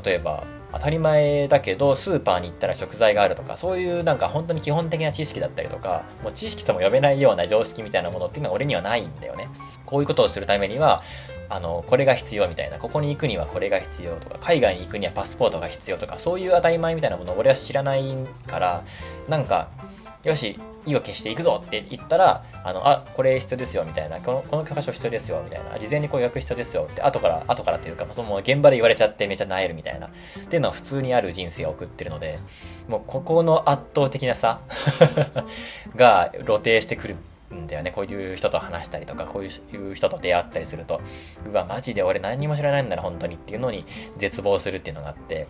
例えば、当たり前だけど、スーパーに行ったら食材があるとか、そういうなんか本当に基本的な知識だったりとか、もう知識とも呼べないような常識みたいなものっていうのは俺にはないんだよね。こういうことをするためには、あの、これが必要みたいな、ここに行くにはこれが必要とか、海外に行くにはパスポートが必要とか、そういう当たり前みたいなものを俺は知らないから、なんか、よし、意を決していくぞって言ったら、あの、あ、これ必要ですよ、みたいな。この、この許可書必要ですよ、みたいな。事前にこう予約必要ですよって、後から、後からっていうか、その現場で言われちゃってめっちゃ萎えるみたいな。っていうのは普通にある人生を送ってるので、もうここの圧倒的な差 (laughs) が露呈してくるんだよね。こういう人と話したりとか、こういう人と出会ったりすると、うわ、マジで俺何にも知らないんだな、本当にっていうのに絶望するっていうのがあって、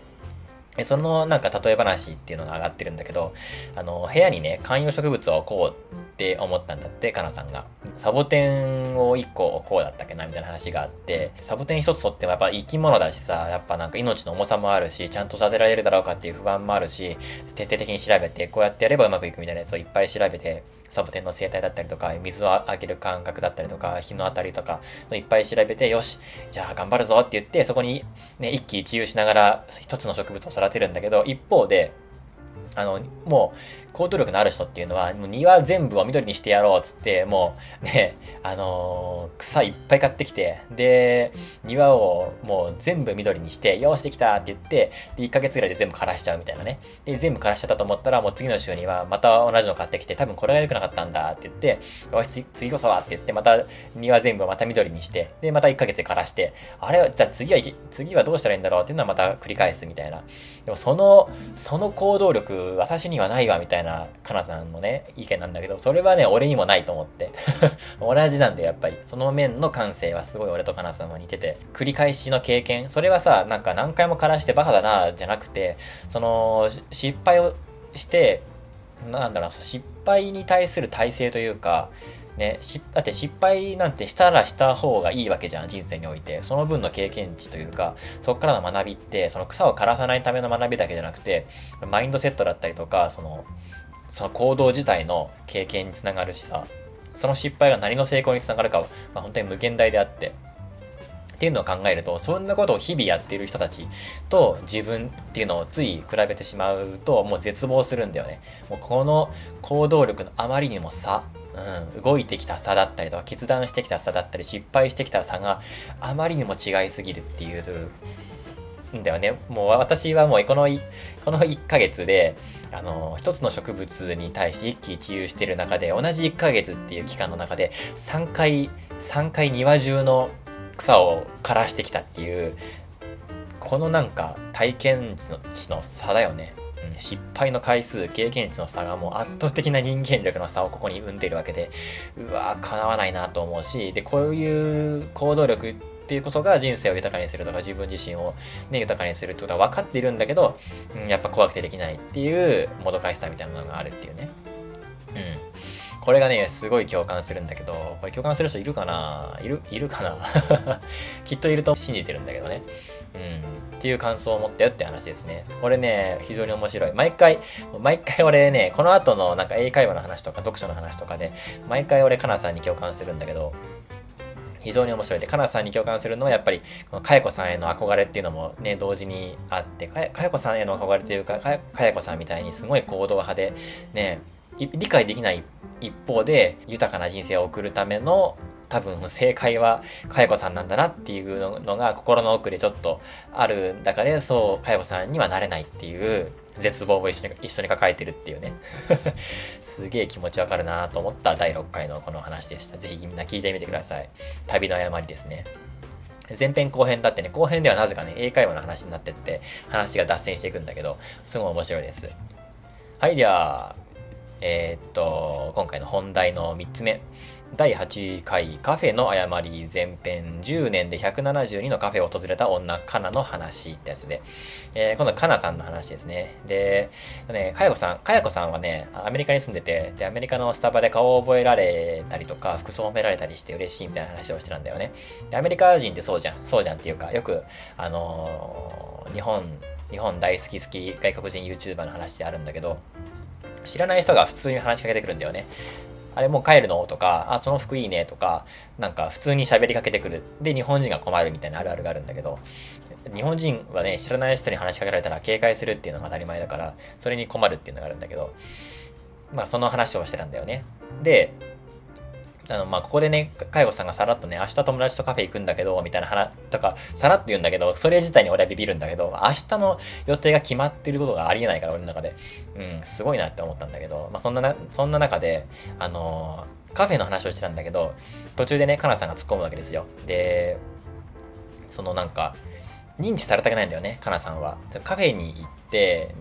そのなんか例え話っていうのが上がってるんだけど、あの、部屋にね、観葉植物をこうって思ったんだって、かなさんが。サボテンを1個こうだったっけなみたいな話があって、サボテン1つとってもやっぱ生き物だしさ、やっぱなんか命の重さもあるし、ちゃんと育てられるだろうかっていう不安もあるし、徹底的に調べて、こうやってやればうまくいくみたいなやつをいっぱい調べて、サボテンの生態だったりとか、水をあげる感覚だったりとか、日の当たりとか、いっぱい調べて、よし、じゃあ頑張るぞって言って、そこにね、一喜一憂しながら一つの植物を育てるんだけど、一方で、あの、もう、行動力のある人っていうのは、もう庭全部を緑にしてやろうっつって、もうね、(laughs) あのー、草いっぱい買ってきて、で、庭をもう全部緑にして、よーしできたって言って、で、1ヶ月ぐらいで全部枯らしちゃうみたいなね。で、全部枯らしちゃったと思ったら、もう次の週にはまた同じの買ってきて、多分これが良くなかったんだって言って、よし、次こそはって言って、また庭全部また緑にして、で、また1ヶ月で枯らして、あれは、じゃあ次は、次はどうしたらいいんだろうっていうのはまた繰り返すみたいな。でもその、その行動力、私にはないわみたいなな、かなさんのね、意見なんだけど、それはね、俺にもないと思って。(laughs) 同じなんで、やっぱり。その面の感性はすごい俺とかなさんは似てて、繰り返しの経験、それはさ、なんか何回も枯らしてバカだな、じゃなくて、その、失敗をして、なんだろう、失敗に対する体制というか、ね、し、だって失敗なんてしたらした方がいいわけじゃん、人生において。その分の経験値というか、そこからの学びって、その草を枯らさないための学びだけじゃなくて、マインドセットだったりとか、その、その行動自体の経験につながるしさ、その失敗が何の成功につながるかは、まあ、本当に無限大であって、っていうのを考えると、そんなことを日々やっている人たちと自分っていうのをつい比べてしまうと、もう絶望するんだよね。もうこの行動力のあまりにも差、うん、動いてきた差だったりとか、決断してきた差だったり、失敗してきた差があまりにも違いすぎるっていう、んだよね。もう私はもうこの、この1ヶ月で、あの、一つの植物に対して一喜一憂してる中で、同じ1ヶ月っていう期間の中で、3回、3回庭中の草を枯らしてきたっていう、このなんか体験値の差だよね。失敗の回数、経験値の差がもう圧倒的な人間力の差をここに生んでいるわけで、うわぁ、叶わないなと思うし、で、こういう行動力っていうことが人生を豊かにするとか自分自身をね、豊かにするってことは分かっているんだけど、うん、やっぱ怖くてできないっていうもどかしさみたいなのがあるっていうね。うん。これがね、すごい共感するんだけど、これ共感する人いるかな？いる、いるかな？(laughs) きっといると信じてるんだけどね。うん。っていう感想を持ったよって話ですね。これね、非常に面白い。毎回、毎回俺ね、この後のなんか英会話の話とか読書の話とかで、毎回俺カナさんに共感するんだけど、非常に面白い。で、かなさんに共感するのはやっぱり、このかやこさんへの憧れっていうのもね、同時にあって、かやこさんへの憧れというか、かやこさんみたいにすごい行動派で、ね、理解できない一方で、豊かな人生を送るための多分正解はかやこさんなんだなっていうのが心の奥でちょっとある中で、そう、かやこさんにはなれないっていう絶望を一緒に一緒に抱えてるっていうね (laughs) すげえ気持ちわかるなと思った第6回のこの話でした。ぜひみんな聞いてみてください。旅の誤りですね。前編後編だってね、後編ではなぜかね、英会話の話になってって、話が脱線していくんだけど、すごい面白いです。はい、では、えー、っと、今回の本題の3つ目。第8回カフェの誤り前編10年で172のカフェを訪れた女カナの話ってやつで、えー、今度はカナさんの話ですね。で、ね、かやこさん、かやこさんはね、アメリカに住んでて、で、アメリカのスタバで顔を覚えられたりとか、服装を褒められたりして嬉しいみたいな話をしてたんだよね。で、アメリカ人ってそうじゃん、そうじゃんっていうか、よく、あのー、日本、日本大好き好き外国人 YouTuber の話であるんだけど、知らない人が普通に話しかけてくるんだよね。あれもう帰るの？とか、あ、その服いいねとか、なんか普通に喋りかけてくる。で、日本人が困るみたいなあるあるがあるんだけど、日本人はね、知らない人に話しかけられたら警戒するっていうのが当たり前だから、それに困るっていうのがあるんだけど、まあその話をしてたんだよね。で、あの、まあ、ここでね、介護さんがさらっとね、明日友達とカフェ行くんだけど、みたいな話とか、さらっと言うんだけど、それ自体に俺はビビるんだけど、明日の予定が決まってることがありえないから、俺の中で。うん、すごいなって思ったんだけど、まあ、そんなな、そんな中で、あのー、カフェの話をしてたんだけど、途中でね、かなさんが突っ込むわけですよ。で、そのなんか、認知されたくないんだよね、かなさんは。カフェに行って、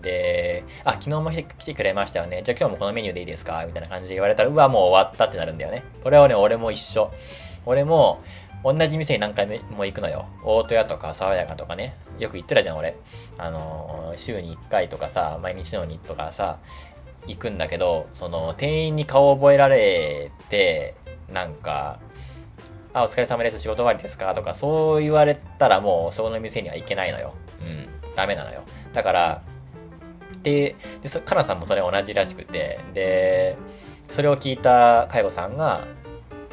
で、あ、昨日も来てくれましたよね。じゃあ今日もこのメニューでいいですか？みたいな感じで言われたら、うわ、もう終わったってなるんだよね。これはね、俺も一緒。俺も、同じ店に何回も行くのよ。大戸屋とか爽やかとかね。よく行ってたじゃん、俺。あのー、週に1回とかさ、毎日のようにとかさ、行くんだけど、その、店員に顔を覚えられて、なんか、あ、お疲れ様です、仕事終わりですか？とか、そう言われたらもう、そこの店には行けないのよ。うん。ダメなのよ。だから、で、で、かなさんもそれ同じらしくて、で、それを聞いた介護さんが、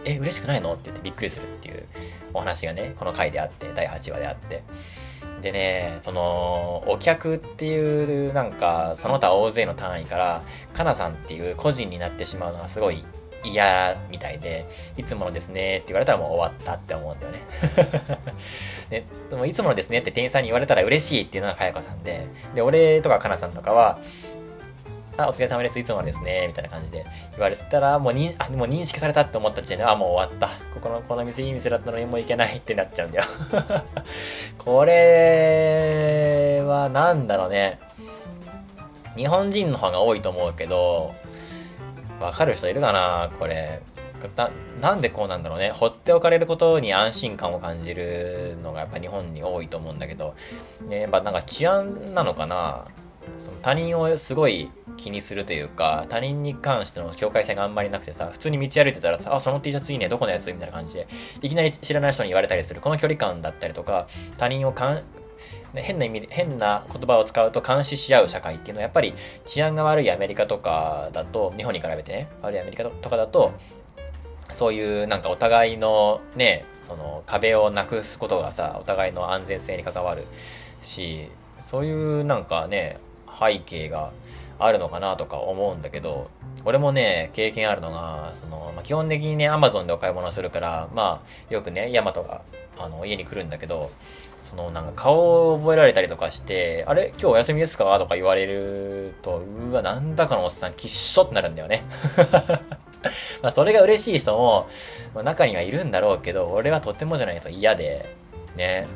え、嬉しくないの？って言ってびっくりするっていうお話がね、この回であって、第8話であって。でね、その、お客っていう、なんか、その他大勢の単位から、かなさんっていう個人になってしまうのはすごい嫌みたいで、いつものですねって言われたらもう終わったって思うんだよね。(laughs) ねでもいつものですねって店員さんに言われたら嬉しいっていうのがかやかさんで、で、俺とかかなさんとかは、あ、お疲れ様です。いつものですね。みたいな感じで言われたら、もうにあもう認識されたって思った時点で、あ、もう終わった。ここの、この店いい店だったのにもう行けないってなっちゃうんだよ。(laughs) これは、なんだろうね。日本人の方が多いと思うけど、わかる人いるかな？これ。な、なんでこうなんだろうね。放っておかれることに安心感を感じるのがやっぱ日本に多いと思うんだけど、ね、やっぱなんか治安なのかな？その他人をすごい気にするというか、他人に関しての境界線があんまりなくてさ、普通に道歩いてたらさ、あ、その T シャツいいね、どこのやつ？みたいな感じで、いきなり知らない人に言われたりする、この距離感だったりとか、他人をかん変な意味で、変な言葉を使うと監視し合う社会っていうのはやっぱり治安が悪いアメリカとかだと、日本に比べてね、悪いアメリカとかだと、そういうなんかお互いのね、その壁をなくすことがさ、お互いの安全性に関わるし、そういうなんかね、背景があるのかなとか思うんだけど、俺もね、経験あるのが、その、まあ、基本的にね、アマゾンでお買い物するから、まあ、よくね、ヤマトが、あの、家に来るんだけど、そのなんか顔を覚えられたりとかして、あれ今日お休みですか？とか言われると、うわ、なんだかのおっさん、きっしょってなるんだよね。(laughs) まあそれが嬉しい人も、まあ、中にはいるんだろうけど、俺はとてもじゃないと嫌で、ね。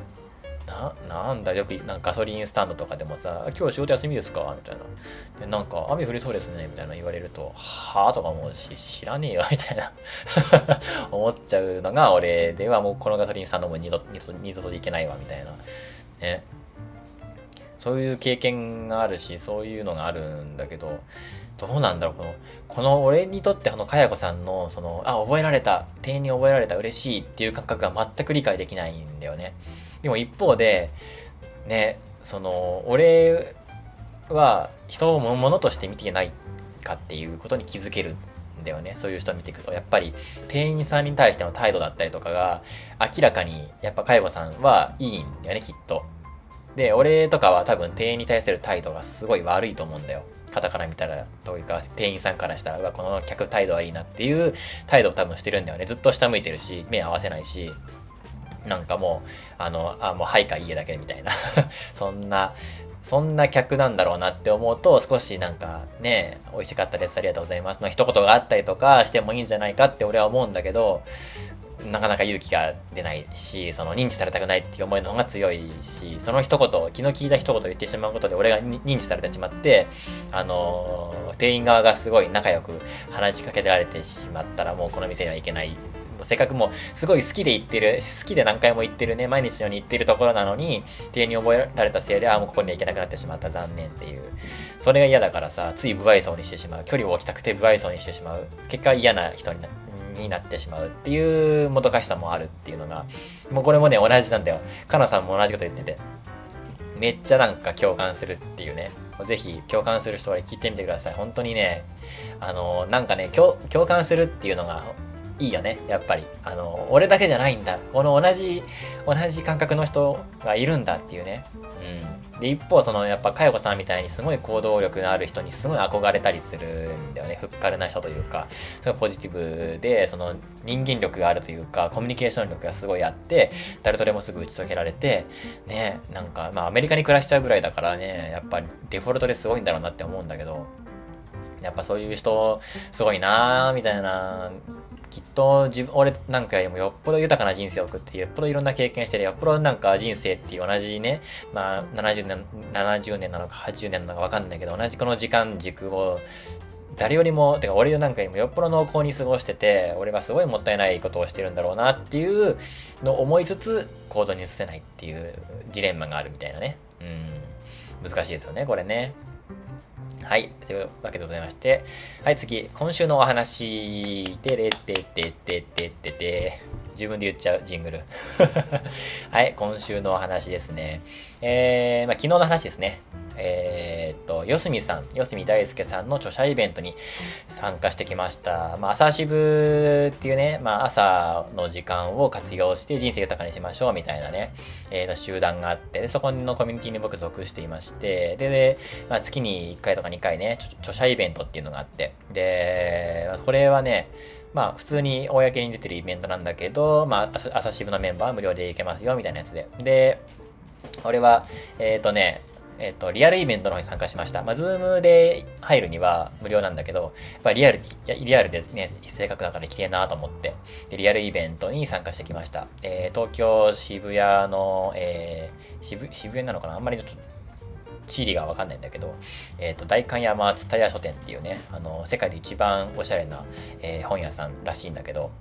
な、なんだ、よく、なんかガソリンスタンドとかでもさ、今日仕事休みですか？みたいな。で、なんか、雨降りそうですねみたいな言われると、はぁとか思うし、知らねえよ (laughs) みたいな (laughs) 思っちゃうのが俺ではもうこのガソリンスタンドも二度、二度二度といけないわ、みたいな。ね。そういう経験があるし、そういうのがあるんだけど、どうなんだろうこの、この俺にとってこのかやこさんの、その、あ、覚えられた、店員に覚えられた、嬉しいっていう感覚が全く理解できないんだよね。でも一方で、ね、その、俺は人を物として見ていないかっていうことに気づけるんだよね。そういう人を見ていくと。やっぱり、店員さんに対しての態度だったりとかが、明らかに、やっぱ介護さんはいいんだよね、きっと。で、俺とかは多分店員に対する態度がすごい悪いと思うんだよ。方から見たら、というか、店員さんからしたら、うわ、この客態度はいいなっていう態度を多分してるんだよね。ずっと下向いてるし、目合わせないし、なんかもう、あの、あ、もうはいか家だけみたいな。(laughs) そんな、そんな客なんだろうなって思うと、少しなんかね、美味しかったです、ありがとうございます。の一言があったりとかしてもいいんじゃないかって俺は思うんだけど、なかなか勇気が出ないし、その認知されたくないっていう思いの方が強いし、その一言、気の利いた一言言ってしまうことで俺が認知されてしまって、あのー、店員側がすごい仲良く話しかけられてしまったらもうこの店には行けない。せっかくもうすごい好きで行ってる、好きで何回も行ってるね、毎日のように行ってるところなのに、店に覚えられたせいで、あ、もうここには行けなくなってしまった、残念っていう。それが嫌だからさ、つい不愛想にしてしまう。距離を置きたくて不愛想にしてしまう。結果嫌な人になになってしまうっていうもどかしさもあるっていうのが、もうこれもね、同じなんだよ。かなさんも同じこと言ってて。めっちゃなんか共感するっていうね。ぜひ共感する人は聞いてみてください。本当にね、あの、なんかね、共感するっていうのがいいよね、やっぱり。あの、俺だけじゃないんだ。この同じ、同じ感覚の人がいるんだっていうね。うん。で、一方、その、やっぱ、かよこさんみたいにすごい行動力のある人にすごい憧れたりするんだよね。ふっかるな人というか、すごいポジティブで、その、人間力があるというか、コミュニケーション力がすごいあって、誰とでもすぐ打ち解けられて、ね、なんか、まあ、アメリカに暮らしちゃうぐらいだからね、やっぱりデフォルトですごいんだろうなって思うんだけど、やっぱそういう人、すごいなーみたいなきっと自分、俺なんかよりもよっぽど豊かな人生を送って、よっぽどいろんな経験してる、よっぽどなんか人生っていう同じね、まあ70年、70年なのか80年なのかわかんないけど、同じこの時間軸を誰よりも、てか俺なんかよりもよっぽど濃厚に過ごしてて、俺はすごいもったいないことをしてるんだろうなっていうのを思いつつ、行動に移せないっていうジレンマがあるみたいなね。うん。難しいですよね、これね。はい。というわけでございまして。はい、次。今週のお話。てれてててててて。自分で言っちゃう、ジングル。(laughs) はい、今週のお話ですね。えー、まあ、昨日の話ですね。えー、っと、よすみさん、よすみ大輔さんの著者イベントに参加してきました。まあ、朝渋っていうね、まあ、朝の時間を活用して人生豊かにしましょうみたいなね、えー、集団があって、で、そこのコミュニティに僕属していまして、で、でまあ、月に1回とか2回ね、著者イベントっていうのがあって、で、これはね、まあ、普通に公に出てるイベントなんだけど、まあ、朝渋のメンバーは無料で行けますよ、みたいなやつで。で、俺は、えっ、ー、とね、えっ、ー、と、リアルイベントの方に参加しました。まあ、ズームで入るには無料なんだけど、やっぱリアル、リアルですね、正確だから綺麗なと思って、で、リアルイベントに参加してきました。えー、東京渋谷の、えー、渋、渋谷なのかな？あんまりちょっと、地理がわかんないんだけど、えっ、ー、と、代官山蔦屋書店っていうね、あの、世界で一番おしゃれな、えー、本屋さんらしいんだけど、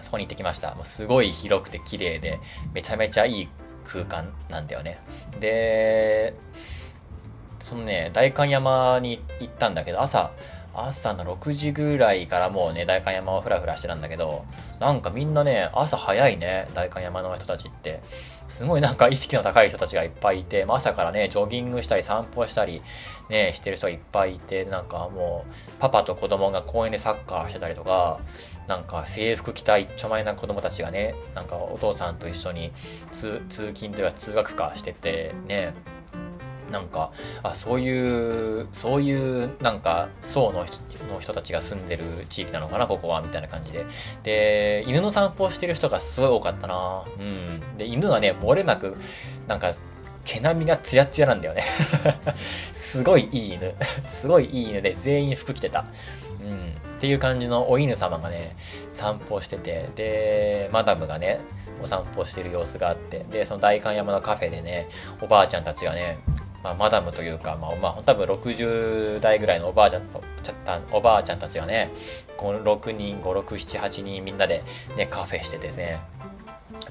そこに行ってきました。もうすごい広くて綺麗で、めちゃめちゃいい空間なんだよね。で、そのね、代官山に行ったんだけど、朝、朝の6時ぐらいからもうね、代官山をふらふらしてたんだけど、なんかみんなね、朝早いね、代官山の人たちって。すごいなんか意識の高い人たちがいっぱいいて、まあ、朝からね、ジョギングしたり散歩したり、ね、してる人がいっぱいいて、なんかもう、パパと子供が公園でサッカーしてたりとか、なんか制服着た一丁前な子供たちがね、なんかお父さんと一緒に通勤というか通学かしてて、ね、なんか、あ、そういう、そういうなんか層のの人たちが住んでる地域なのかな、ここは、みたいな感じで。で、犬の散歩をしてる人がすごい多かったなうん。で、犬はね、漏れなく、なんか、毛並みがツヤツヤなんだよね (laughs) すごいいい犬 (laughs) すごいいい犬で、全員服着てた。うん。っていう感じのお犬様がね、散歩してて、で、マダムがね、お散歩してる様子があって、で、その代官山のカフェでね、おばあちゃんたちがね、まあ、マダムというか、まあ、まあ、多分60代ぐらいのおばあちゃん、おばあちゃんたちがね、5、6人、5、6、7、8人みんなでね、カフェしててね、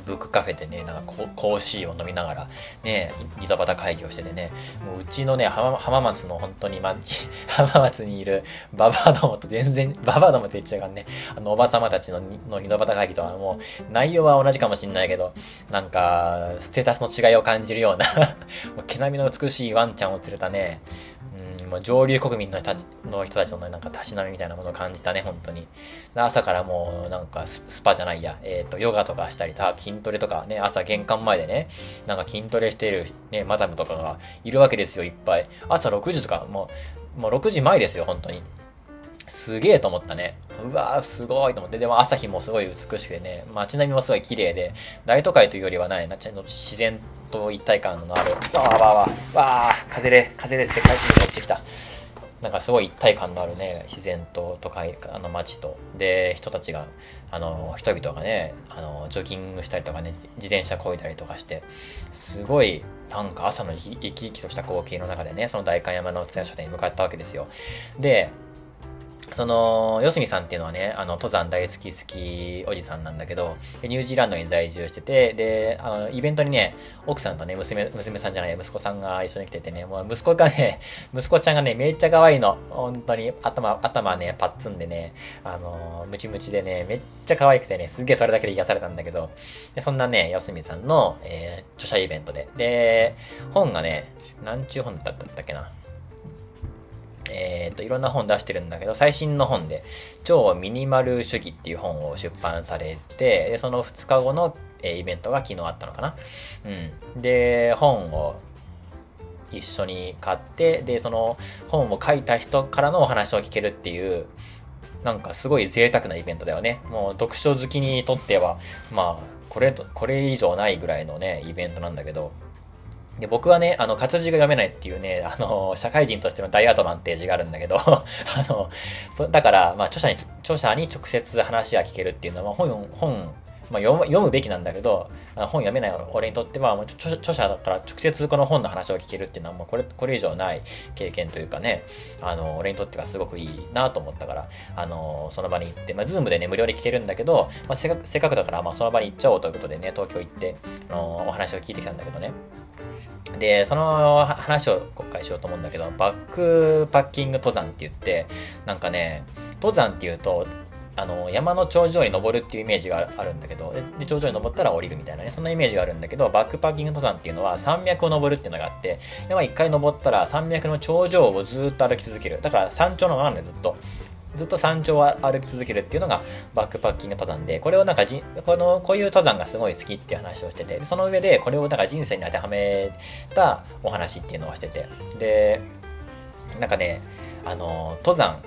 ブックカフェでね、なんかコーヒーを飲みながら、ね、井戸端会議をしててね、もううちのね、浜浜松の本当に、ま、(laughs) 浜松にいるババアどもと全然、ババアどもって言っちゃうからね、あの、おばさまたちのの井戸端会議とはもう、内容は同じかもしんないけど、なんか、ステータスの違いを感じるような (laughs) 毛並みの美しいワンちゃんを連れたね、まあ上流国民の人たちの人たちのなんかたしなみみたいなものを感じたね、本当に。朝からもうなんかスパじゃないや、えっ、ー、と、ヨガとかしたり、筋トレとかね、朝玄関前でね、なんか筋トレしているね、マダムとかがいるわけですよ、いっぱい。朝6時とか、もう、もう6時前ですよ、本当に。すげえと思ったね。うわー、すごいと思って。でも朝日もすごい美しくてね、街並みもすごい綺麗で、大都会というよりはない、なちゃんと自然と一体感のある、わーわーわー、わー、風で、風で世界中に落ちてきた。なんかすごい一体感のあるね、自然と都会、あの街と、で、人たちが、あの、人々がね、あの、ジョギングしたりとかね、自転車こいだりとかして、すごい、なんか朝の生き生きとした光景の中でね、その代官山の津屋書店に向かったわけですよ。で、その、四隅さんっていうのはね、あの、登山大好き好きおじさんなんだけど、ニュージーランドに在住してて、で、あの、イベントにね、奥さんとね、娘、娘さんじゃない、息子さんが一緒に来ててね、もう息子がね、(laughs) 息子ちゃんがね、めっちゃ可愛いの。本当に、頭、頭ね、パッツンでね、あの、ムチムチでね、めっちゃ可愛くてね、すげえそれだけで癒されたんだけど、でそんなね、四隅さんの、えー、著者イベントで。で、本がね、なんちゅう本だったっけな。えっ、と、いろんな本出してるんだけど、最新の本で、超ミニマル主義っていう本を出版されて、でその2日後の、え、イベントが昨日あったのかな。うん。で、本を一緒に買って、で、その本を書いた人からのお話を聞けるっていう、なんかすごい贅沢なイベントだよね。もう読書好きにとっては、まあ、これ、これ以上ないぐらいのね、イベントなんだけど、で、僕はね、あの、活字が読めないっていうね、あの、社会人としての大アドバンテージがあるんだけど、(laughs) あの、そだから、まあ、著者に、著者に直接話が聞けるっていうのは、本、本、まあ、読む読むべきなんだけど、本読めない俺にとっては、もう著著者だから直接この本の話を聞けるっていうのは、もうこれ、これ以上ない経験というかね、あの、俺にとってはすごくいいなと思ったから、あの、その場に行って、まあ、ズームでね、無料で聞けるんだけど、まあ、せっかく、せっかくだから、まあ、その場に行っちゃおうということでね、東京行って、あの、お話を聞いてきたんだけどね。で、その話を今回しようと思うんだけど、バックパッキング登山って言って、なんかね、登山っていうと、あの、山の頂上に登るっていうイメージがあるんだけど、で、頂上に登ったら降りるみたいなね、そんなイメージがあるんだけど、バックパッキング登山っていうのは山脈を登るっていうのがあって、山一回登ったら山脈の頂上をずっと歩き続ける。だから山頂のままなんだよ、ずっと。ずっと山頂を歩き続けるっていうのがバックパッキング登山で、これをなんかじ、この、こういう登山がすごい好きっていう話をしてて、その上でこれをなんか人生に当てはめたお話っていうのをしてて、で、なんかね、あの、登山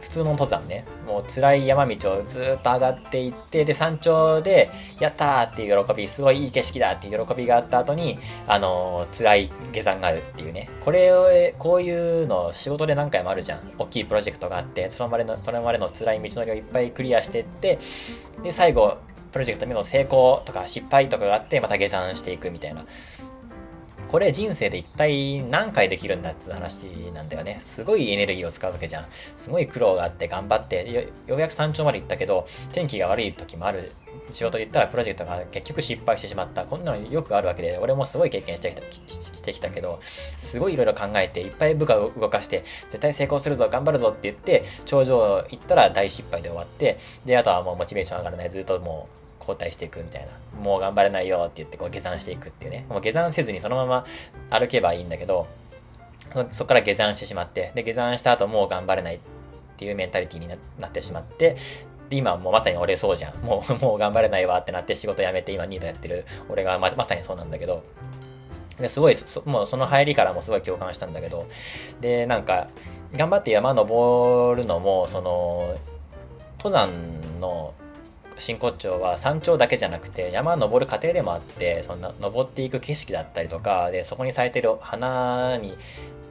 普通の登山ね、もう辛い山道をずっと上がっていって、で、山頂で、やったーっていう喜び、すごいいい景色だっていう喜びがあった後に、あのー、辛い下山があるっていうね。これを、こういうの仕事で何回もあるじゃん。大きいプロジェクトがあって、そのまでの、それまでの辛い道のりをいっぱいクリアしていって、で、最後、プロジェクト目の成功とか失敗とかがあって、また下山していくみたいな。これ人生で一体何回できるんだって話なんだよね。すごいエネルギーを使うわけじゃん。すごい苦労があって頑張って、ようやく山頂まで行ったけど、天気が悪い時もある。仕事で言ったらプロジェクトが結局失敗してしまった。こんなのよくあるわけで、俺もすごい経験してきたしてきたけど、すごいいろいろ考えて、いっぱい部下を動かして、絶対成功するぞ、頑張るぞって言って、頂上行ったら大失敗で終わって、で、あとはもうモチベーション上がらない。ずっともう、交代していくみたいな。もう頑張れないよって言ってこう下山していくっていうね。もう下山せずにそのまま歩けばいいんだけど、そこから下山してしまって、で、下山した後もう頑張れないっていうメンタリティになってしまって、で、今もうまさに俺そうじゃん。もう、(laughs) もう頑張れないわってなって仕事辞めて今ニートやってる俺がままさにそうなんだけど、ですごいもうその入りからもすごい共感したんだけど、で、なんか、頑張って山登るのも、その、登山の真骨頂は山頂だけじゃなくて山登る過程でもあってそんな登っていく景色だったりとかでそこに咲いてる花に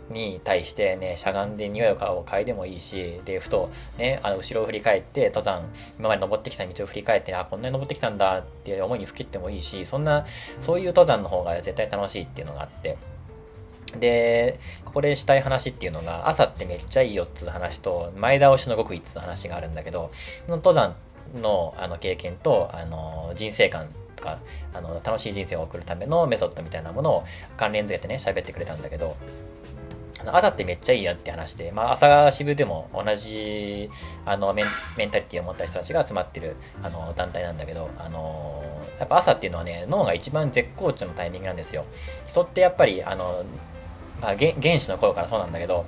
に対してね、しゃがんで匂いを嗅いでもいいし、で、ふとね、あの、後ろを振り返って、登山、今まで登ってきた道を振り返って、あ、こんなに登ってきたんだっていう思いにふけってもいいし、そんな、そういう登山の方が絶対楽しいっていうのがあって、で、ここでしたい話っていうのが、朝ってめっちゃいいよっつう話と、前倒しの極意っつう話があるんだけど、その登山のあの経験とあの人生観とかあの楽しい人生を送るためのメソッドみたいなものを関連づけてね喋ってくれたんだけど朝ってめっちゃいいやって話で、まあ、朝渋でも同じあのメンメンタリティを持った人たちが集まってるあの団体なんだけど、あのやっぱ朝っていうのはね脳が一番絶好調のタイミングなんですよ。人ってやっぱりあの、まあ、原始の頃からそうなんだけど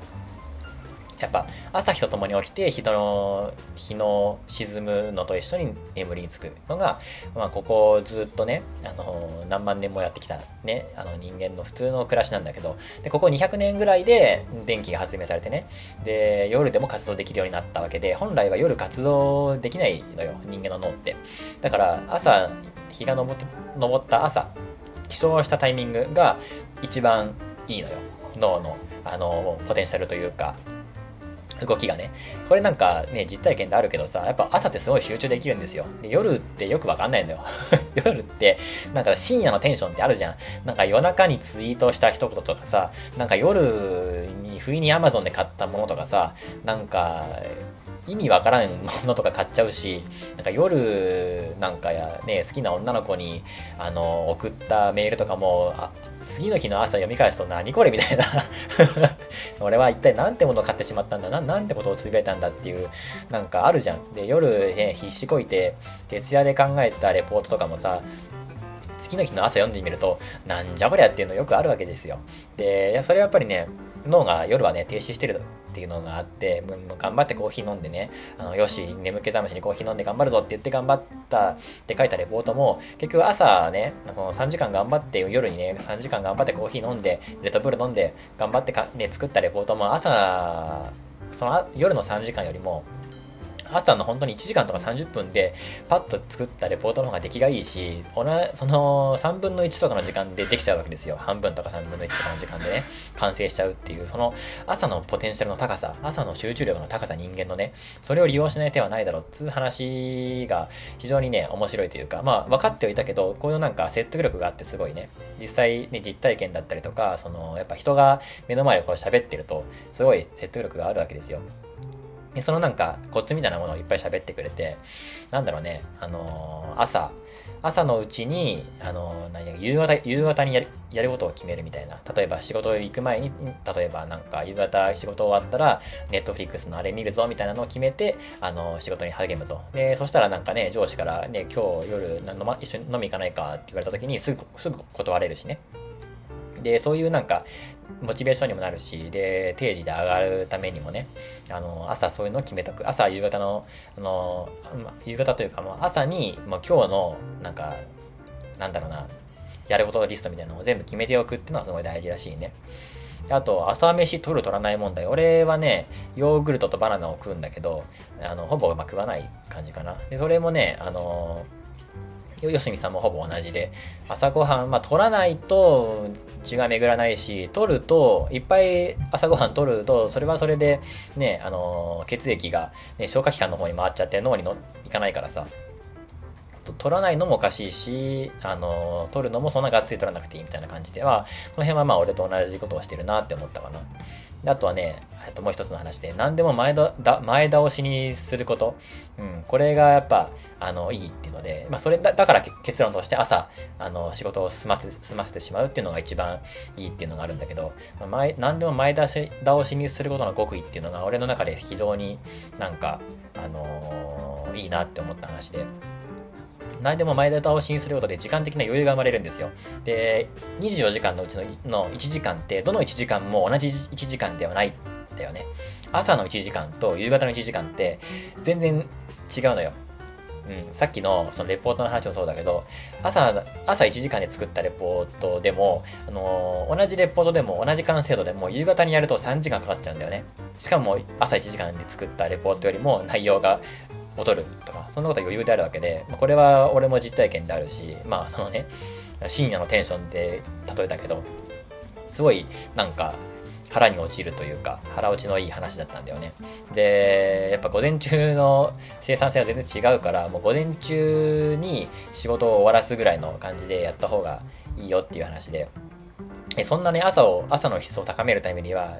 やっぱ朝日と共に起きて日の日の沈むのと一緒に眠りにつくのが、まあ、ここずっとねあの何万年もやってきた、ね、あの人間の普通の暮らしなんだけどでここ200年ぐらいで電気が発明されてねで夜でも活動できるようになったわけで本来は夜活動できないのよ人間の脳って。だから朝日が昇った朝起床したタイミングが一番いいのよ脳のあのポテンシャルというか。動きがね。これなんかね、実体験であるけどさ、やっぱ朝ってすごい集中できるんですよ。で夜ってよくわかんないのよ。(laughs) 夜って、なんか深夜のテンションってあるじゃん。なんか夜中にツイートした一言とかさ、なんか夜に不意に Amazon で買ったものとかさ、なんか、意味わからんものとか買っちゃうし、なんか夜なんかやね、好きな女の子にあの送ったメールとかも、次の日の朝読み返すと何これみたいな (laughs) 俺は一体何てものを買ってしまったんだ？な、なんてことをつぶやいたんだっていう、なんかあるじゃん。で、夜、ね、必死こいて、徹夜で考えたレポートとかもさ、次の日の朝読んでみると、なんじゃこりゃっていうのよくあるわけですよ。で、それはやっぱりね、脳が夜はね、停止してる、っていうのがあって、もう頑張ってコーヒー飲んでね、あの、よし、眠気覚ましにコーヒー飲んで頑張るぞって言って頑張ったって書いたレポートも、結局朝ね、この3時間頑張って、夜にね、3時間頑張ってコーヒー飲んで、レッドブル飲んで、頑張ってか、ね、作ったレポートも朝、その夜の3時間よりも、朝の本当に1時間とか30分でパッと作ったレポートの方が出来がいいし、その3分の1とかの時間でできちゃうわけですよ。半分とか3分の1とかの時間でね、完成しちゃうっていう、その朝のポテンシャルの高さ、朝の集中力の高さ人間のね、それを利用しない手はないだろうっつう話が非常にね、面白いというか、まあ分かってはいたけど、こういうなんか説得力があってすごいね、実際ね、実体験だったりとか、その、やっぱ人が目の前でこう喋ってると、すごい説得力があるわけですよ。で、そのなんかコツみたいなものをいっぱい喋ってくれて、なんだろうね、あのー、朝、朝のうちに、あのー、何夕方、夕方にやるやることを決めるみたいな。例えば仕事行く前に、例えばなんか夕方仕事終わったら、ネットフリックスのあれ見るぞみたいなのを決めて、あのー、仕事に励むと。で、そしたらなんかね、上司からね、今日夜、ま、一緒に飲み行かないかって言われた時にすぐ、すぐ断れるしね。で、そういうなんか、モチベーションにもなるし、で、定時で上がるためにもね、あの、朝そういうのを決めとく。朝、夕方の、あの、ま、夕方というか、もう朝に、もう今日の、なんか、なんだろうな、やることリストみたいなのを全部決めておくっていうのはすごい大事らしいね。あと、朝飯取る取らない問題。俺はね、ヨーグルトとバナナを食うんだけど、あの、ほぼま食わない感じかな。で、それもね、あのよしみさんもほぼ同じで、朝ごはん、まあ、取らないと血が巡らないし、取ると、いっぱい朝ごはん取ると、それはそれで、ね、あの、血液が、ね、消化器官の方に回っちゃって脳にのいかないからさ、取らないのもおかしいし、あのー、取るのもそんながっつり取らなくていいみたいな感じでは、この辺はまあ俺と同じことをしてるなって思ったかな。あとはね、えっと、もう一つの話で、何でも前だ前倒しにすること。うん、これがやっぱ、あの、いいっていうので、まあ、それだ、だから結論として朝、あの、仕事を済ませ、済ませてしまうっていうのが一番いいっていうのがあるんだけど、前、何でも前倒し、倒しにすることの極意っていうのが、俺の中で非常になんか、あのー、いいなって思った話で。何でも前倒しにすることで時間的な余裕が生まれるんですよ。で、24時間のうちのの1時間って、どの1時間も同じ1時間ではないんだよね。朝の1時間と夕方の1時間って全然違うのよ。うん、さっきのそのレポートの話もそうだけど、朝、朝1時間で作ったレポートでも、あのー、同じレポートでも同じ完成度でも夕方にやると3時間かかっちゃうんだよね。しかも朝1時間で作ったレポートよりも内容が劣るとか、そんなことは余裕であるわけで、まあ、これは俺も実体験であるし、まあそのね、深夜のテンションで例えたけど、すごいなんか腹に落ちるというか、腹落ちのいい話だったんだよね。で、やっぱ午前中の生産性は全然違うから、もう午前中に仕事を終わらすぐらいの感じでやった方がいいよっていう話で、そんなね、朝を、朝の質を高めるためには、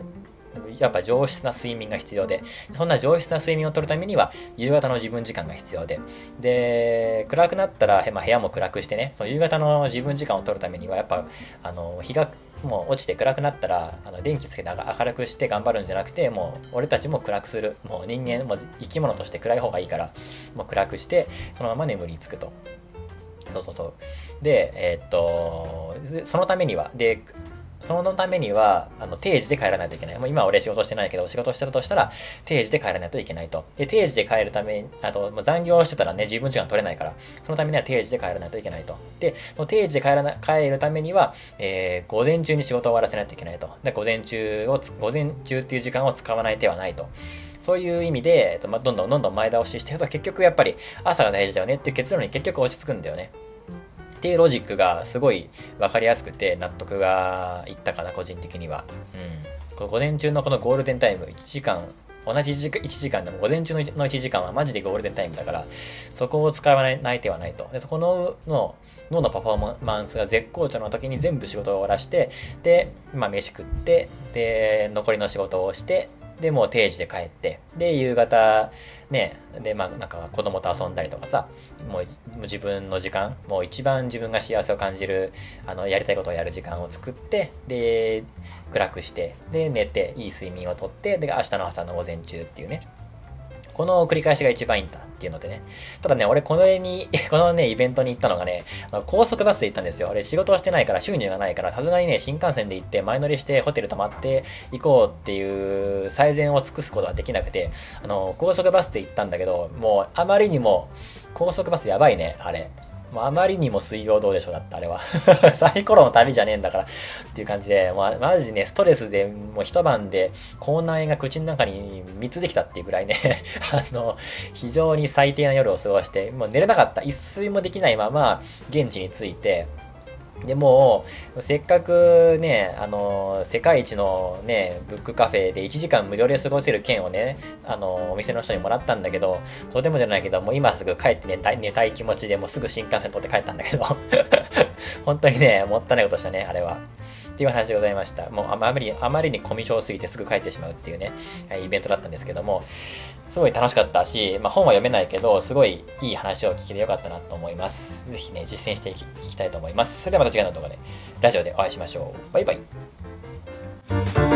やっぱ上質な睡眠が必要で、そんな上質な睡眠をとるためには、夕方の自分時間が必要で、で、暗くなったら、まあ、部屋も暗くしてね、その夕方の自分時間を取るためには、やっぱ、あの、日がもう落ちて暗くなったら、あの電気つけて明るくして頑張るんじゃなくて、もう俺たちも暗くする。もう人間、も生き物として暗い方がいいから、もう暗くして、そのまま眠りつくと。そうそうそう。で、えー、っと、そのためには、で、そのためには、あの、定時で帰らないといけない。もう今俺仕事してないけど、仕事してたとしたら、定時で帰らないといけないと。で、定時で帰るために、あと、まあ、残業してたらね、自分時間取れないから、そのためには定時で帰らないといけないと。で、その定時で帰らな、帰るためには、えー、午前中に仕事を終わらせないといけないと。で、午前中を、午前中っていう時間を使わない手はないと。そういう意味で、えっとまあ、どんどんどんどん前倒ししてると、結局やっぱり朝が大事だよねっていう結論に結局落ち着くんだよね。っていうロジックがすごい分かりやすくて納得がいったかな、個人的には。うん。この午前中のこのゴールデンタイム、1時間、同じ1時間でも午前中の1時間はマジでゴールデンタイムだから、そこを使わない手はないと。で、そこの、の、脳のパフォーマンスが絶好調の時に全部仕事を終わらして、で、まあ飯食って、で、残りの仕事をして、で、もう定時で帰って、で、夕方、ね、で、まあ、なんか子供と遊んだりとかさ、もう自分の時間、もう一番自分が幸せを感じる、あの、やりたいことをやる時間を作って、で、暗くして、で、寝て、いい睡眠をとって、で、明日の朝の午前中っていうね、この繰り返しが一番いいんだっていうのでね。ただね、俺この絵に、(laughs) このね、イベントに行ったのがね、高速バスで行ったんですよ。俺仕事をしてないから収入がないから、さすがにね、新幹線で行って前乗りしてホテル泊まって行こうっていう最善を尽くすことはできなくて、あの、高速バスで行ったんだけど、もうあまりにも高速バスやばいね、あれ。もうあまりにも水曜どうでしょうだった、あれは。(laughs) サイコロの旅じゃねえんだからっていう感じで、まあ、マジね、ストレスでもう一晩で口内炎が口の中に3つできたっていうぐらいね (laughs) あの、非常に最低な夜を過ごして、もう寝れなかった。一睡もできないまま、現地に着いて、で、も、せっかくね、あの、世界一のね、ブックカフェで1時間無料で過ごせる券をね、あの、お店の人にもらったんだけど、とてもじゃないけど、もう今すぐ帰って寝たい、寝たい気持ちでもうすぐ新幹線取って帰ったんだけど、(laughs) 本当にね、もったいないことしたね、あれは。っていう話でございました。もうあまり、あまりにコミュ障すぎてすぐ帰ってしまうっていうね、イベントだったんですけども、すごい楽しかったし、まあ、本は読めないけど、すごいいい話を聞けてよかったなと思います。ぜひね、実践していきたいと思います。それではまた次回の動画で、ラジオでお会いしましょう。バイバイ。